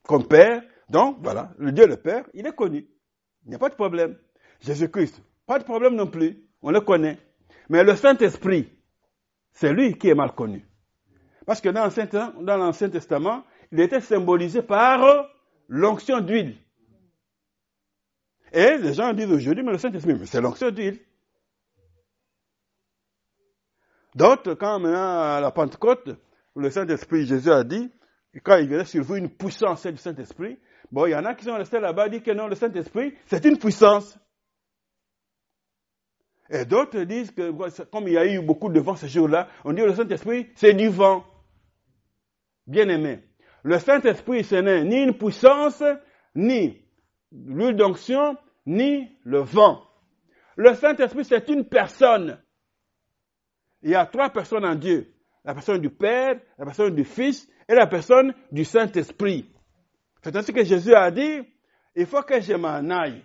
A: comme Père, donc voilà, le Dieu le Père, il est connu. Il n'y a pas de problème. Jésus-Christ, pas de problème non plus. On le connaît. Mais le Saint-Esprit, c'est lui qui est mal connu. Parce que dans l'Ancien Testament, il était symbolisé par l'onction d'huile. Et les gens disent aujourd'hui, mais le Saint-Esprit, c'est l'onction d'huile. D'autres, quand maintenant à la Pentecôte, le Saint-Esprit, Jésus a dit, quand il venait sur vous une puissance du Saint-Esprit, bon, il y en a qui sont restés là-bas, disent que non, le Saint-Esprit, c'est une puissance. Et d'autres disent que, comme il y a eu beaucoup de vent ce jour-là, on dit le Saint-Esprit, c'est du vent. Bien aimé. Le Saint-Esprit, ce n'est ni une puissance, ni l'huile d'onction, ni le vent. Le Saint-Esprit, c'est une personne. Il y a trois personnes en Dieu. La personne du Père, la personne du Fils et la personne du Saint-Esprit. C'est ainsi que Jésus a dit, il faut que je m'en aille.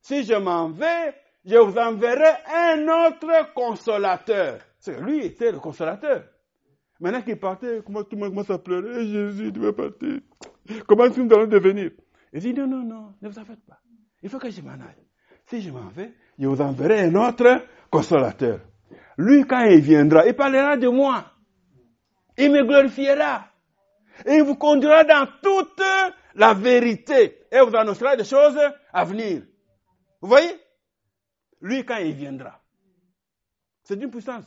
A: Si je m'en vais, je vous enverrai un autre consolateur. Lui était le consolateur. Maintenant qu'il partait, comment tout le monde commence à pleurer, Jésus, tu vas partir. Comment est-ce que nous allons devenir? Il dit, non, non, non, ne vous en faites pas. Il faut que je m'en aille. Si je m'en vais, je vous enverrai un autre consolateur. Lui, quand il viendra, il parlera de moi. Il me glorifiera. Et il vous conduira dans toute la vérité. Et vous annoncera des choses à venir. Vous voyez? Lui, quand il viendra. C'est d'une puissance.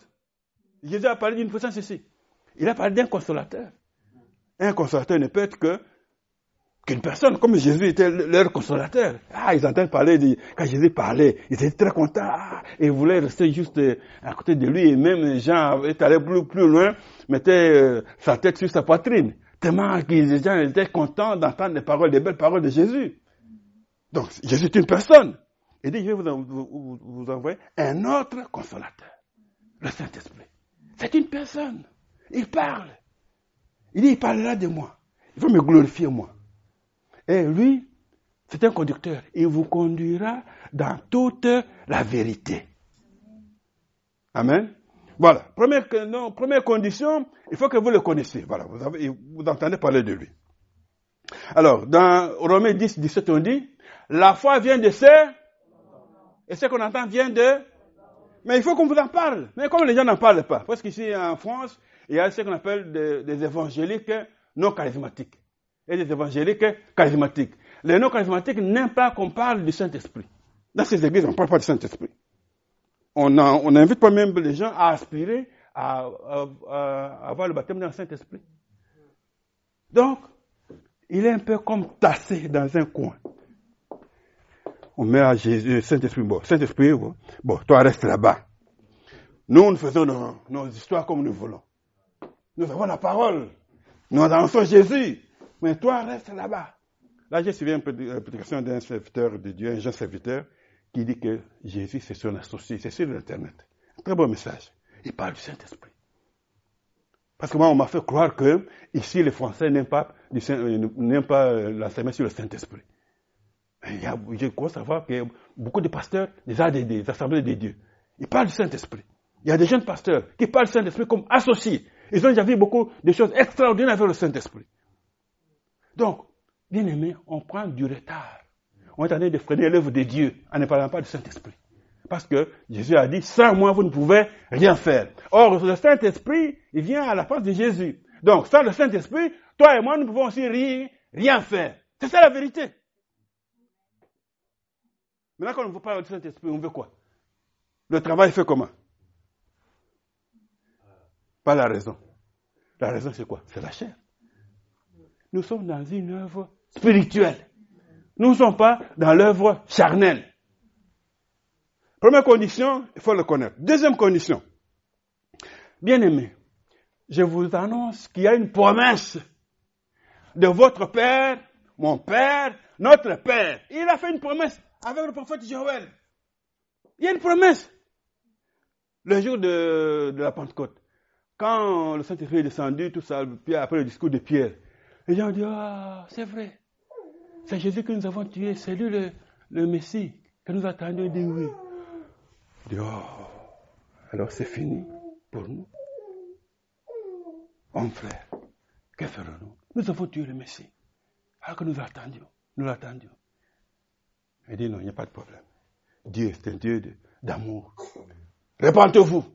A: Jésus a parlé d'une puissance ici. Il a parlé d'un consolateur. Un consolateur ne peut être qu'une personne, comme Jésus était leur consolateur. Ah, ils entendent parler, de, quand Jésus parlait, ils étaient très contents, ah, et ils voulaient rester juste euh, à côté de lui, et même Jean est allé plus, plus loin, mettait euh, sa tête sur sa poitrine, tellement que les gens étaient contents d'entendre les paroles, les belles paroles de Jésus. Donc, Jésus est une personne. Il dit, je vais vous, envoyer un autre consolateur, le Saint-Esprit. C'est une personne. Il parle. Il dit, il parlera de moi. Il va me glorifier moi. Et lui, c'est un conducteur. Il vous conduira dans toute la vérité. Amen. Voilà. Première, première condition, il faut que vous le connaissiez. Voilà. Vous, vous entendez parler de lui. Alors, dans Romains 10, 17, on dit, la foi vient de ce, et ce qu'on entend vient de, mais il faut qu'on vous en parle. Mais comme les gens n'en parlent pas, parce qu'ici en France, il y a ce qu'on appelle des, évangéliques non charismatiques et des évangéliques charismatiques. Les non charismatiques n'aiment pas qu'on parle du Saint-Esprit. Dans ces églises, on ne parle pas du Saint-Esprit. On n'invite pas même les gens à aspirer à, avoir le baptême dans le Saint-Esprit. Donc, il est un peu comme tassé dans un coin. On met à Jésus, Saint-Esprit, bon, Saint-Esprit, bon, toi reste là-bas. Nous, nous faisons nos histoires comme nous voulons. Nous avons la parole. Nous annonçons Jésus. Mais toi, reste là-bas. Là, j'ai suivi une prédication d'un serviteur de Dieu, un jeune serviteur, qui dit que Jésus, c'est son associé, c'est sur Internet. Très bon message. Il parle du Saint-Esprit. Parce que moi, on m'a fait croire que ici, les Français n'aiment pas, euh, pas euh, l'enseignement sur le Saint-Esprit. Il y a, je crois savoir que beaucoup de pasteurs, des, des assemblées de Dieu, ils parlent du Saint-Esprit. Il y a des jeunes pasteurs qui parlent du Saint-Esprit comme associés. Ils ont déjà vu beaucoup de choses extraordinaires avec le Saint-Esprit. Donc, bien aimé, on prend du retard. On est en train de freiner l'œuvre de Dieu en ne parlant pas du Saint-Esprit. Parce que Jésus a dit, sans moi, vous ne pouvez rien faire. Or, le Saint-Esprit, il vient à la place de Jésus. Donc, sans le Saint-Esprit, toi et moi, nous pouvons aussi rien faire. C'est ça la vérité. Maintenant, quand on veut parler du Saint-Esprit, on veut quoi? Le travail fait comment? Pas la raison. La raison, c'est quoi? C'est la chair. Nous sommes dans une œuvre spirituelle. Nous ne sommes pas dans l'œuvre charnelle. Première condition, il faut le connaître. Deuxième condition. Bien aimé, je vous annonce qu'il y a une promesse de votre Père, mon Père, notre Père. Il a fait une promesse avec le prophète Joël. Il y a une promesse. Le jour de la Pentecôte. Quand le Saint-Esprit est descendu, tout ça, puis après le discours de Pierre, les gens ont dit, ah, c'est vrai. C'est Jésus que nous avons tué, c'est lui le, Messie que nous attendions. Il dit oui. Il dit, oh, alors c'est fini pour nous. Homme frère, que ferons-nous? Nous avons tué le Messie. Alors que nous attendions, nous l'attendions. Il dit non, il n'y a pas de problème. Dieu est un Dieu d'amour. Répentez-vous.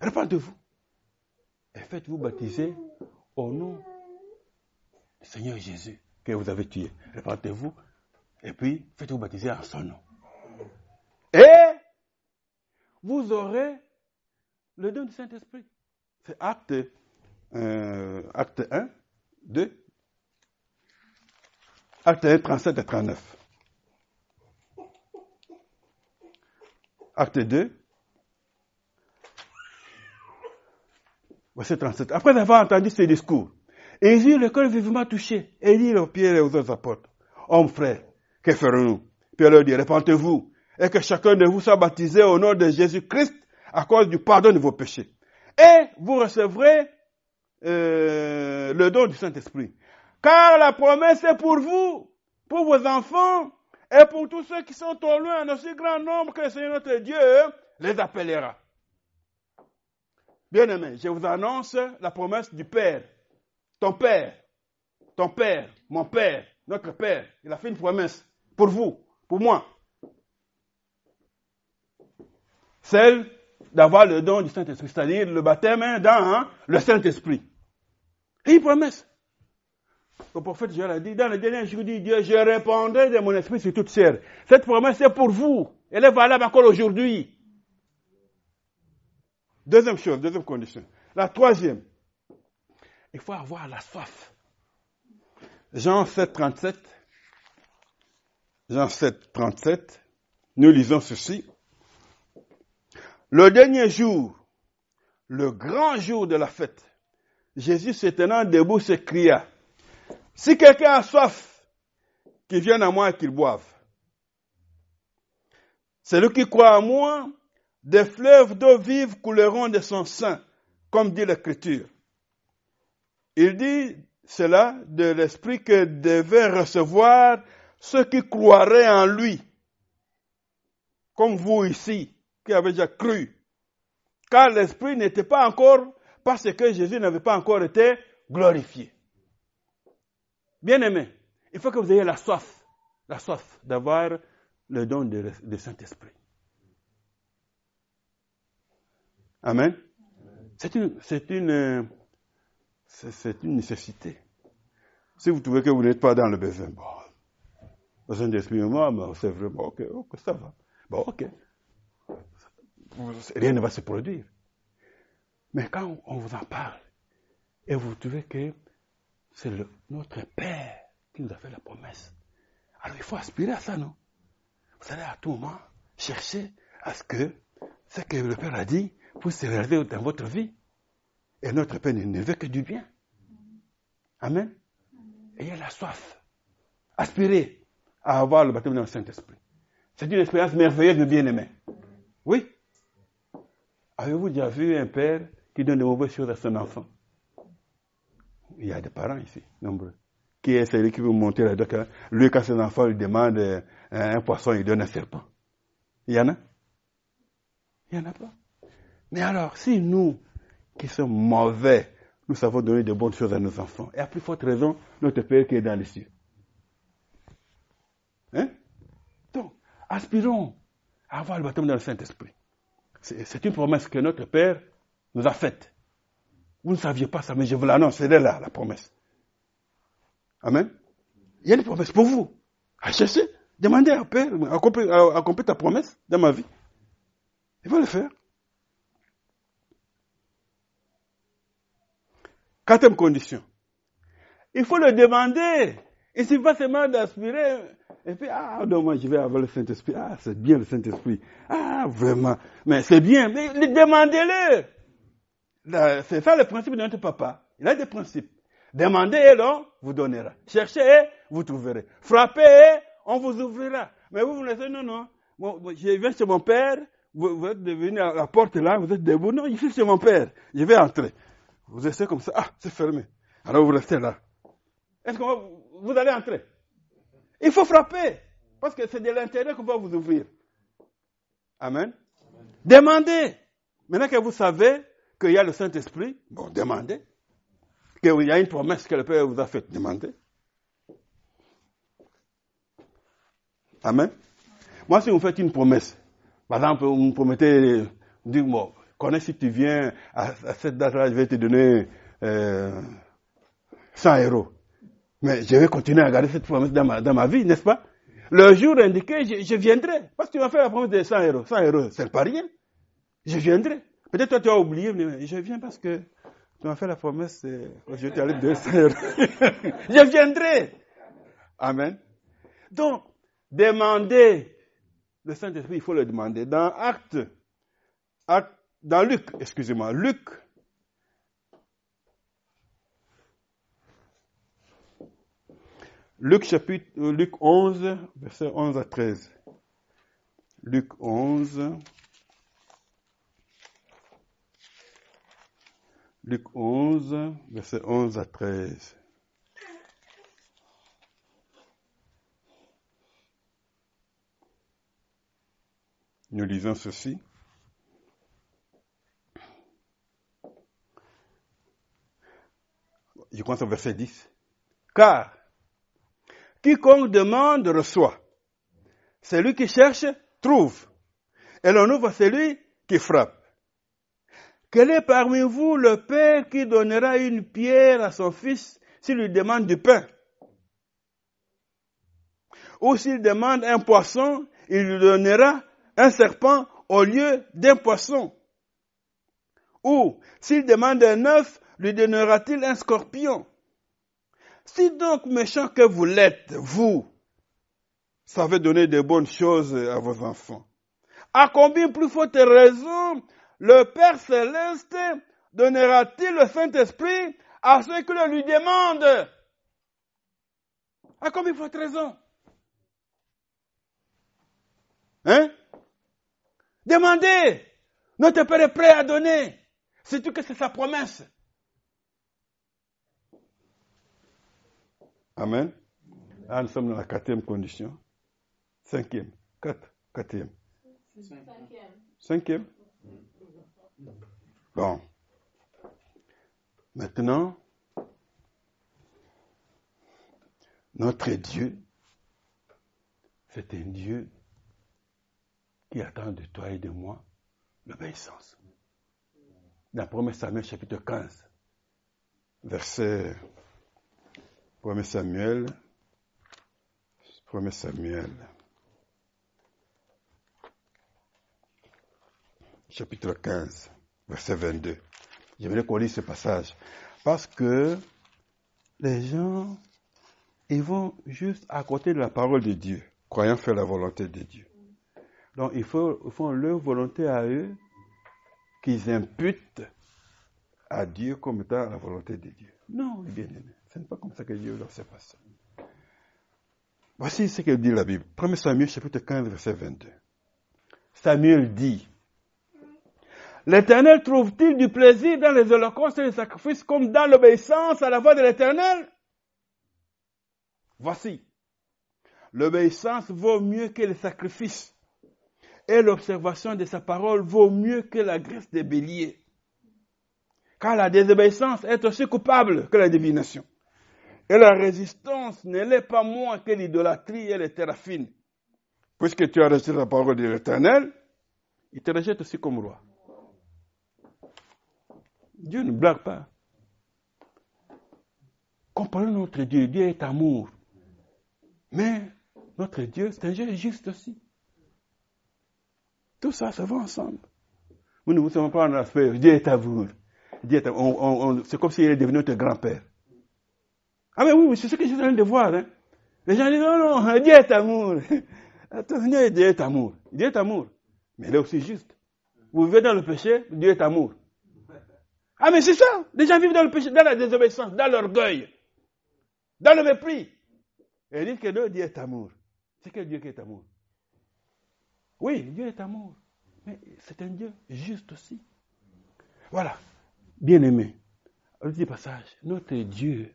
A: Répentez-vous. Et faites-vous baptiser au nom du Seigneur Jésus que vous avez tué. Répentez-vous. Et puis, faites-vous baptiser en son nom. Et vous aurez le don du Saint-Esprit. C'est acte, euh, acte 1, 2, acte 1, 37 et 39. Acte 2, verset 37. Après avoir entendu ces discours, Jésus, le cœur vivement touché, et dit aux pierres et aux autres apôtres, Hommes frères, que ferons-nous? Pierre leur dit, répentez-vous, et que chacun de vous soit baptisé au nom de Jésus-Christ à cause du pardon de vos péchés. Et vous recevrez euh, le don du Saint-Esprit. Car la promesse est pour vous, pour vos enfants, et pour tous ceux qui sont au loin, en aussi grand nombre que le Seigneur notre Dieu les appellera. Bien-aimés, je vous annonce la promesse du Père. Ton Père, ton Père, mon Père, notre Père, il a fait une promesse pour vous, pour moi. Celle d'avoir le don du Saint-Esprit, c'est-à-dire le baptême dans le Saint-Esprit. Une promesse. Le prophète Joël a dit, dans le dernier jour, dit Dieu, je répondrai de mon esprit sur toute chair. Cette promesse est pour vous. Elle est valable encore aujourd'hui. Deuxième chose, deuxième condition. La troisième, il faut avoir la soif. Jean 7, 37. Jean 7, 37. Nous lisons ceci. Le dernier jour, le grand jour de la fête, Jésus se tenant debout s'écria, si quelqu'un a soif, qu'il vienne à moi et qu'il boive. Celui qui croit en moi, des fleuves d'eau vive couleront de son sein, comme dit l'Écriture. Il dit cela de l'Esprit que devaient recevoir ceux qui croiraient en lui, comme vous ici, qui avez déjà cru. Car l'Esprit n'était pas encore, parce que Jésus n'avait pas encore été glorifié. Bien aimé, il faut que vous ayez la soif, la soif d'avoir le don du Saint-Esprit. Amen. C'est une, c'est une, c'est une nécessité. Si vous trouvez que vous n'êtes pas dans le besoin, bon, le Saint-Esprit, moi, c'est vraiment, ok, ok, ça va. Bon, ok. Rien ne va se produire. Mais quand on vous en parle, et vous trouvez que c'est notre Père qui nous a fait la promesse. Alors il faut aspirer à ça, non? Vous allez à tout moment chercher à ce que ce que le Père a dit puisse se réaliser dans votre vie. Et notre Père ne veut que du bien. Amen. Ayez la soif. Aspirez à avoir le baptême dans le Saint-Esprit. C'est une expérience merveilleuse de bien-aimé. Oui? Avez-vous déjà vu un père qui donne de mauvaises choses à son enfant? Il y a des parents ici, nombreux. Qui est celui qui veut monter la doc Lui, quand ses enfants lui demandent euh, un poisson, il donne un serpent. Il y en a? Il n'y en a pas. Mais alors, si nous, qui sommes mauvais, nous savons donner de bonnes choses à nos enfants, et à plus forte raison, notre Père qui est dans les cieux. Hein? Donc, aspirons à avoir le baptême dans le Saint-Esprit. C'est une promesse que notre Père nous a faite. Vous ne saviez pas ça, mais je vous l'annonce, c'est là, la promesse. Amen. Il y a une promesse pour vous. À chercher, demandez à Père, accomplir ta promesse dans ma vie. Il va le faire. Quatrième condition. Il faut le demander. Et c'est pas seulement d'aspirer. Et puis, ah, non, moi, je vais avoir le Saint-Esprit. Ah, c'est bien le Saint-Esprit. Ah, vraiment. Mais c'est bien. Demandez-le. C'est ça le principe de notre papa. Il a des principes. Demandez et l'on vous donnera. Cherchez et vous trouverez. Frappez et on vous ouvrira. Mais vous, vous dites, non, non. je viens chez mon père, vous, êtes devenu à la porte là, vous êtes debout. Non, ici c'est mon père. Je vais entrer. Vous essayez comme ça. Ah, c'est fermé. Alors vous restez là. Est-ce que vous allez entrer? Il faut frapper. Parce que c'est de l'intérieur qu'on va vous ouvrir. Amen. Demandez. Maintenant que vous savez qu'il y a le Saint-Esprit, bon, demandez. Qu'il y a une promesse que le Père vous a faite, demandez. Amen. Moi, si vous faites une promesse, par exemple, vous me promettez, dis-moi, connais si tu viens à, cette date-là, je vais te donner euh, 100 euros. Mais je vais continuer à garder cette promesse dans ma, dans ma vie, n'est-ce pas? Le jour indiqué, je, viendrai. Parce que tu m'as fait la promesse de 100 euros. 100 euros, c'est pas rien. Je viendrai. Peut-être toi, tu as oublié, mais je viens parce que tu m'as fait la promesse, je donner 100 euros. je viendrai. Amen. Donc, demander le Saint-Esprit, il faut le demander. Dans Acte, dans Luc, excusez-moi, Luc Luc chapitre, euh, Luc 11, verset 11 à 13. Luc 11. Luc 11, verset 11 à 13. Nous lisons ceci. Je commence au verset 10. Car Quiconque demande reçoit. Celui qui cherche trouve. Et l'on ouvre celui qui frappe. Quel est parmi vous le père qui donnera une pierre à son fils s'il lui demande du pain? Ou s'il demande un poisson, il lui donnera un serpent au lieu d'un poisson. Ou s'il demande un œuf, lui donnera-t-il un scorpion? Si donc méchant que vous l'êtes, vous savez donner de bonnes choses à vos enfants, à combien plus forte raison le Père céleste donnera-t-il le Saint-Esprit à ceux qui le lui demandent? À combien plus forte raison? Hein? Demandez Notre Père est prêt à donner. C'est tout que c'est sa promesse. Amen. Ah, nous sommes dans la quatrième condition. Cinquième. Quatre. Quatrième. Cinquième. Cinquième. Bon. Maintenant, notre Dieu, c'est un Dieu qui attend de toi et de moi l'obéissance. Dans 1 Samuel chapitre 15, verset 1 Samuel, 1 Samuel, chapitre 15, verset 22. J'aimerais qu'on lise ce passage. Parce que les gens, ils vont juste à côté de la parole de Dieu, croyant faire la volonté de Dieu. Donc, ils font leur volonté à eux qu'ils imputent à Dieu comme étant la volonté de Dieu. Non, bien aimé. Ce n'est pas comme ça que Dieu leur s'est passé. Voici ce que dit la Bible. 1 Samuel chapitre 15 verset 22. Samuel dit, L'Éternel trouve-t-il du plaisir dans les holocaustes et les sacrifices comme dans l'obéissance à la voix de l'Éternel? Voici, l'obéissance vaut mieux que les sacrifices et l'observation de sa parole vaut mieux que la graisse des béliers. Car la désobéissance est aussi coupable que la divination. Et la résistance ne l'est pas moins que l'idolâtrie et les terrafines. Puisque tu as rejeté la parole de l'Éternel, il te rejette aussi comme roi. Dieu ne blague pas. Comprenons notre Dieu. Dieu est amour. Mais notre Dieu, c'est un Dieu juste aussi. Tout ça, ça va ensemble. Nous ne savons pas en aspect. Dieu est amour. C'est comme s'il est devenu notre grand-père. Ah mais oui, c'est ce que je suis en train de voir. Hein. Les gens disent, non, non, Dieu est amour. [laughs] Attends, Dieu est amour. Dieu est amour. Mais il est aussi juste. Vous vivez dans le péché, Dieu est amour. Ah mais c'est ça. Les gens vivent dans le péché, dans la désobéissance, dans l'orgueil, dans le mépris. Et ils disent que Dieu est amour. C'est quel Dieu qui est amour? Oui, Dieu est amour. Mais c'est un Dieu juste aussi. Voilà. Bien aimé. Le petit passage. Notre Dieu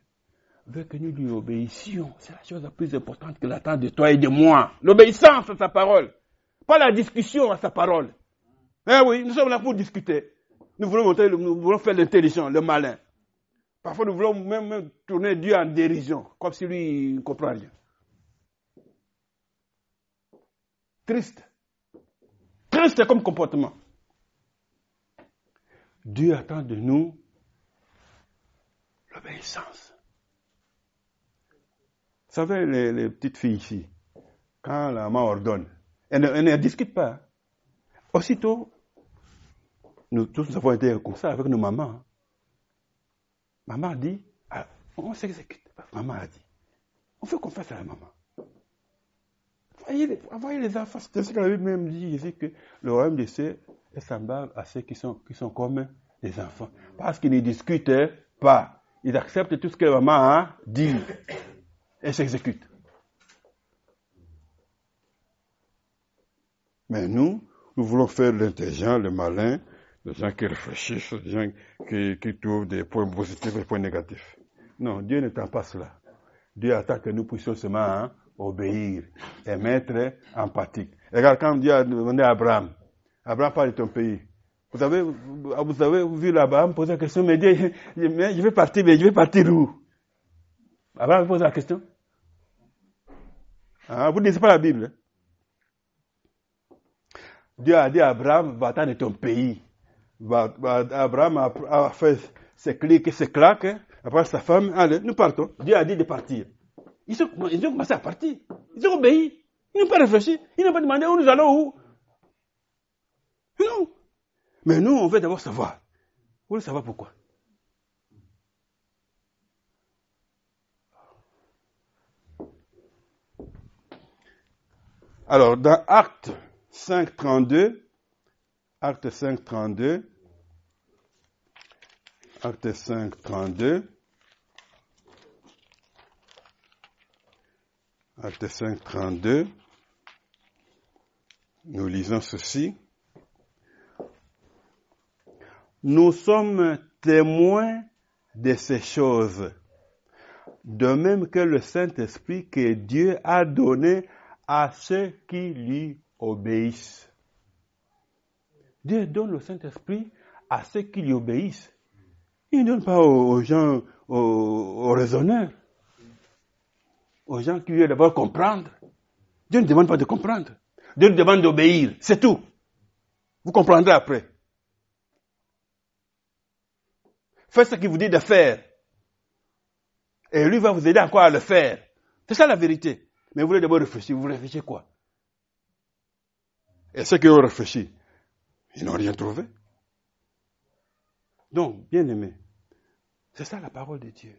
A: veut que nous lui obéissions. C'est la chose la plus importante qu'il attend de toi et de moi. L'obéissance à sa parole. Pas la discussion à sa parole. Eh oui, nous sommes là pour discuter. Nous voulons, montrer, nous voulons faire l'intelligent, le malin. Parfois, nous voulons même, tourner Dieu en dérision, comme si lui ne comprend rien. Triste. Triste comme comportement. Dieu attend de nous l'obéissance. Vous savez, les, petites filles ici, quand la maman ordonne, elles ne, discutent pas. Aussitôt, nous tous avons été comme ça avec nos mamans. Maman dit, ah, on s'exécute. Maman a dit. On fait confiance à la maman. Voyez les, voyez les enfants, c'est ce que la Bible même dit ici que le royaume des cieux est semblable à ceux qui sont, qui sont comme les enfants. Parce qu'ils ne discutent pas. Ils acceptent tout ce que la maman a dit et s'exécutent. Mais nous, nous voulons faire l'intelligent, le malin, les gens qui réfléchissent, les gens qui, trouvent des points positifs et des points négatifs. Non, Dieu n'attend pas cela. Dieu attend que nous puissions seulement hein, obéir et mettre en pratique. Regarde quand Dieu a demandé à Abraham, Abraham parle de ton pays. Vous avez, vous avez vu me poser la question, mais Dieu, je vais partir, mais je vais partir où? Abraham pose la question. Ah, vous ne lisez pas la Bible. Hein? Dieu a dit à Abraham, va-t'en de ton pays. Abraham a, fait ses clics et ses claques. Après sa femme, allez, nous partons. Dieu a dit de partir. Ils ont, ils ont commencé à partir. Ils ont obéi. Ils n'ont pas réfléchi. Ils n'ont pas demandé où nous allons où. Non. Mais nous, on veut d'abord savoir. Vous voulez savoir pourquoi? Alors, dans Acte 5, 32, Acte 5, 32. Acte 5, 32. Acte 5, 32. Nous lisons ceci. Nous sommes témoins de ces choses, de même que le Saint-Esprit que Dieu a donné à ceux qui lui obéissent. Dieu donne le Saint-Esprit à ceux qui lui obéissent. Il ne donne pas aux, gens, aux, raisonneurs, aux gens qui veulent d'abord comprendre. Dieu ne demande pas de comprendre. Dieu nous demande d'obéir. C'est tout. Vous comprendrez après. Faites ce qu'il vous dit de faire. Et lui va vous aider encore à le faire. C'est ça la vérité. Mais vous voulez d'abord réfléchir. Vous réfléchissez quoi? Et ceux qui ont réfléchi, ils n'ont rien trouvé. Donc, bien aimé, c'est ça la parole de Dieu.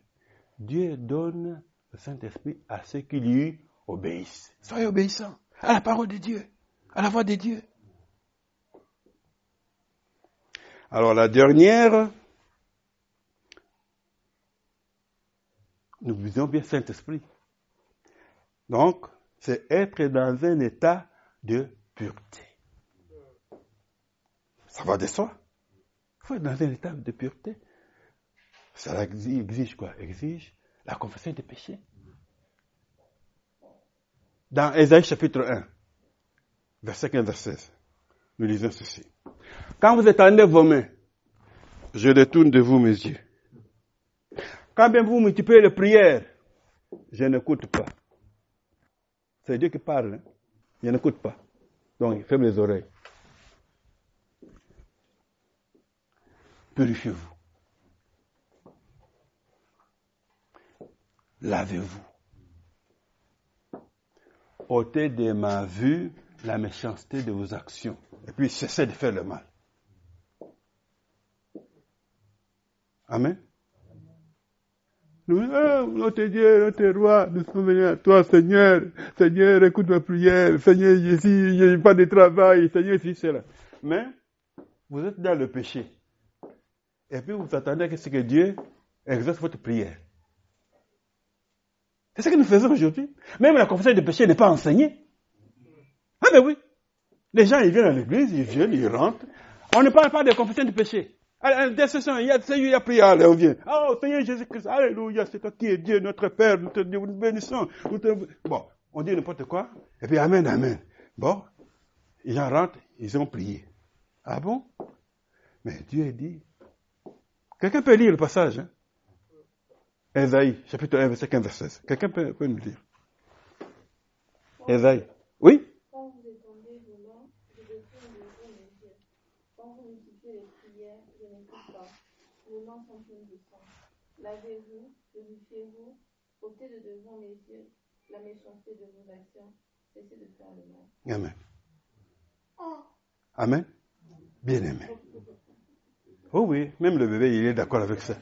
A: Dieu donne le Saint-Esprit à ceux qui lui obéissent. Soyez obéissants à la parole de Dieu, à la voix de Dieu. Alors la dernière, nous visons bien Saint-Esprit. Donc, c'est être dans un état de pureté. Ça va de soi. Il faut être dans un état de pureté. Ça exige quoi? Exige la confession des péchés. Dans Ésaïe chapitre 1, verset 15 verset 16, nous lisons ceci. Quand vous étendez vos mains, je détourne de vous mes yeux. Quand bien vous multipliez les prières, je n'écoute pas. C'est Dieu qui parle. Hein? Je n'écoute pas. Donc, ferme les oreilles. Purifiez-vous. Lavez-vous. ôtez de ma vue la méchanceté de vos actions. Et puis cessez de faire le mal. Amen. Nous, oh, notre Dieu, notre roi, nous sommes venus à toi, Seigneur. Seigneur, écoute ma prière. Seigneur, n'y a pas de travail. Seigneur, c'est là. Mais, vous êtes dans le péché. Et puis vous attendez à ce que Dieu exauce votre prière. C'est ce que nous faisons aujourd'hui. Même la confession de péché n'est pas enseignée. Ah ben oui. Les gens, ils viennent à l'église, ils viennent, ils rentrent. On ne parle pas de confession de péché. Intercession, il y a Seigneur, il y a prière, allez, on vient. Oh Seigneur Jésus-Christ, Alléluia, c'est toi qui es Dieu, notre Père, nous te bénissons. Bon, on dit n'importe quoi, et puis Amen, Amen. Bon, ils en rentrent, ils ont prié. Ah bon? Mais Dieu dit. Quelqu'un peut lire le passage. Hein? Ésaïe, chapitre 1, verset 15 verset. Quelqu'un peut, peut nous lire Ésaïe. Oui?
B: Lavez-vous, purifiez-vous, ôtez de devant mes yeux la méchanceté de vos actions. Cessez de faire le mal.
A: Amen. Amen. Bien aimé. Oh oui, même le bébé, il est d'accord avec ça.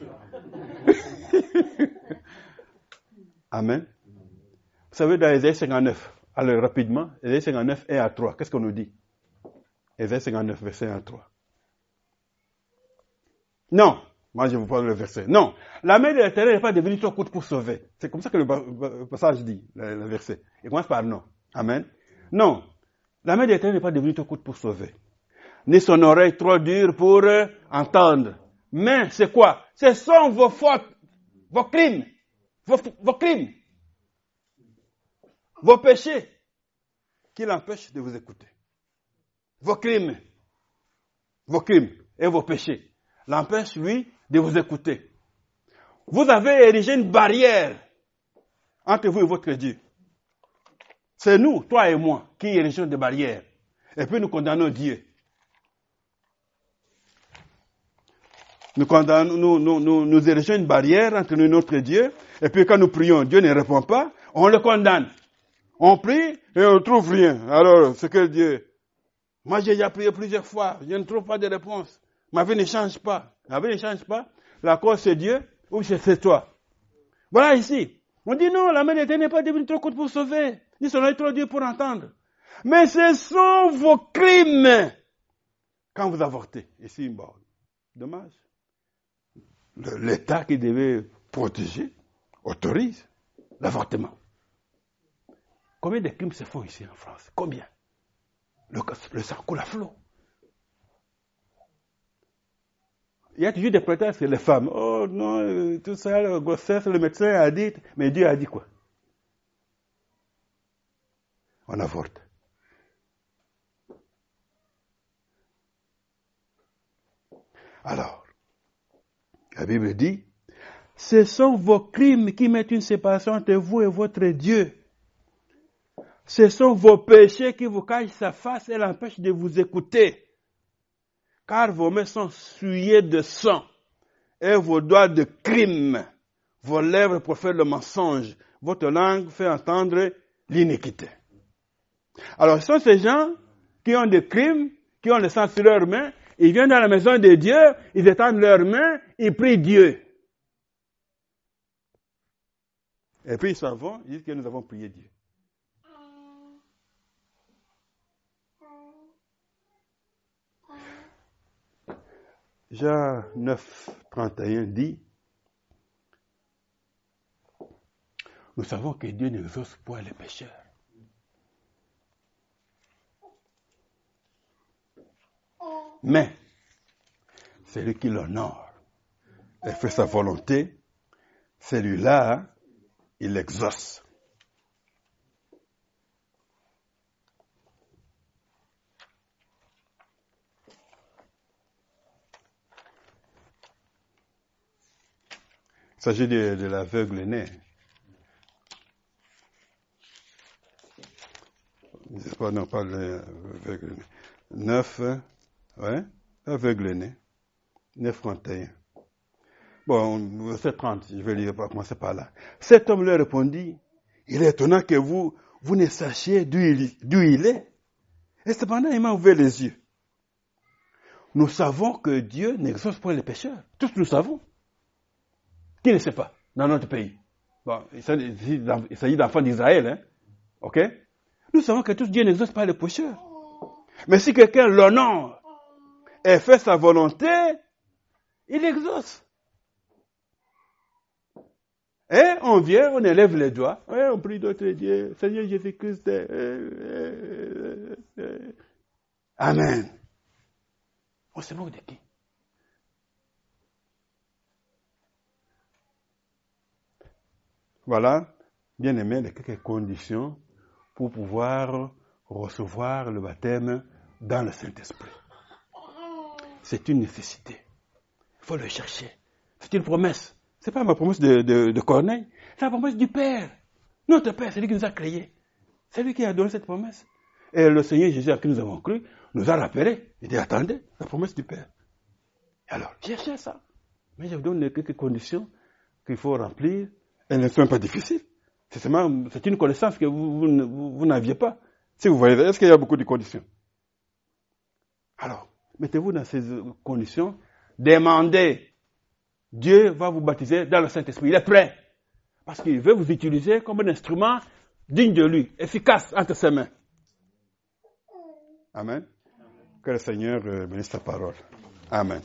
A: [laughs] Amen. Vous savez, dans Ésaïe 59, alors rapidement, Ésaïe 59, 1 à 3, qu'est-ce qu'on nous dit? Ésaïe 59, verset 1 à 3. Non, moi je vous parle le verset. Non, la main de l'éternel n'est pas devenue trop courte pour sauver. C'est comme ça que le passage dit, le, le verset. Il commence par non. Amen. Non, la main de l'éternel n'est pas devenue trop courte pour sauver. Ni son oreille trop dure pour euh, entendre. Mais c'est quoi? Ce sont vos fautes, vos crimes, vos, crimes, vos péchés qui l'empêchent de vous écouter. Vos crimes, vos crimes et vos péchés l'empêchent, lui, de vous écouter. Vous avez érigé une barrière entre vous et votre Dieu. C'est nous, toi et moi, qui érigeons des barrières. Et puis nous condamnons Dieu. Nous, nous, nous, nous, érigeons une barrière entre nous et notre Dieu. Et puis quand nous prions, Dieu ne répond pas, on le condamne. On prie et on ne trouve rien. Alors, c'est que Dieu. Moi, j'ai déjà prié plusieurs fois. Je ne trouve pas de réponse. Ma vie ne change pas. Ma vie ne change pas. La cause, c'est Dieu ou c'est toi. Voilà ici. On dit non, la main d'éternel n'est pas devenue trop courte pour sauver. Ni son oreille trop dur pour entendre. Mais ce sont vos crimes quand vous avortez. Ici, bon, dommage. L'État qui devait protéger autorise l'avortement. Combien de crimes se font ici en France? Combien? Le, le sang coule à flot. Il y a toujours des prétextes les femmes, oh non, euh, tout ça, la grossesse, le médecin a dit, mais Dieu a dit quoi? On avorte. Alors, la Bible dit, ce sont vos crimes qui mettent une séparation entre vous et votre Dieu. Ce sont vos péchés qui vous cachent sa face et l'empêchent de vous écouter. Car vos mains sont souillées de sang et vos doigts de crime. Vos lèvres profèrent le mensonge. Votre langue fait entendre l'iniquité. Alors, ce sont ces gens qui ont des crimes, qui ont le sang sur leurs mains. Ils viennent dans la maison de Dieu, ils étendent leurs mains, ils prient Dieu. Et puis ils s'en vont, ils disent que nous avons prié Dieu. Jean 9, 31 dit, nous savons que Dieu n'exauce point les pécheurs. Mais, celui qui l'honore et fait sa volonté, celui-là, il l'exauce. Il s'agit de, de l'aveugle né. Pas, non, pas l'aveugle né. 9, ouais, aveugle né. 9, 31. Bon, verset 30, je vais lire, commencer par là. Cet homme leur répondit, il est étonnant que vous, vous ne sachiez d'où il, est. Et cependant, il m'a ouvert les yeux. Nous savons que Dieu n'exauce pas les pécheurs. Tous nous savons. Qui ne sait pas dans notre pays? Bon, il s'agit d'enfants d'Israël, hein Ok? Nous savons que tous Dieu n'exauce pas les pécheurs. Mais si quelqu'un l'honore et fait sa volonté, il exauce. Et on vient, on élève les doigts, et on prie d'autres dieux, Seigneur Jésus-Christ. euh, euh. Amen. On se moque de qui? Voilà, bien aimé, les quelques conditions pour pouvoir recevoir le baptême dans le Saint-Esprit. C'est une nécessité. Il faut le chercher. C'est une promesse. C'est pas ma promesse de, de, de Corneille, c'est la promesse du Père. Notre Père, c'est lui qui nous a créés. C'est lui qui a donné cette promesse. Et le Seigneur Jésus à qui nous avons cru nous a rappelé. Il dit, attendez, la promesse du Père. Alors, cherchez ça. Mais je vous donne quelques conditions qu'il faut remplir. Elles ne sont pas difficiles. C'est seulement, c'est une connaissance que vous, vous, vous n'aviez pas. Si vous voyez, est-ce qu'il y a beaucoup de conditions? Alors, mettez-vous dans ces conditions. Demandez. Dieu va vous baptiser dans le Saint-Esprit. Il est prêt. Parce qu'il veut vous utiliser comme un instrument digne de lui, efficace entre ses mains. Amen. Que le Seigneur bénisse ta parole. Amen.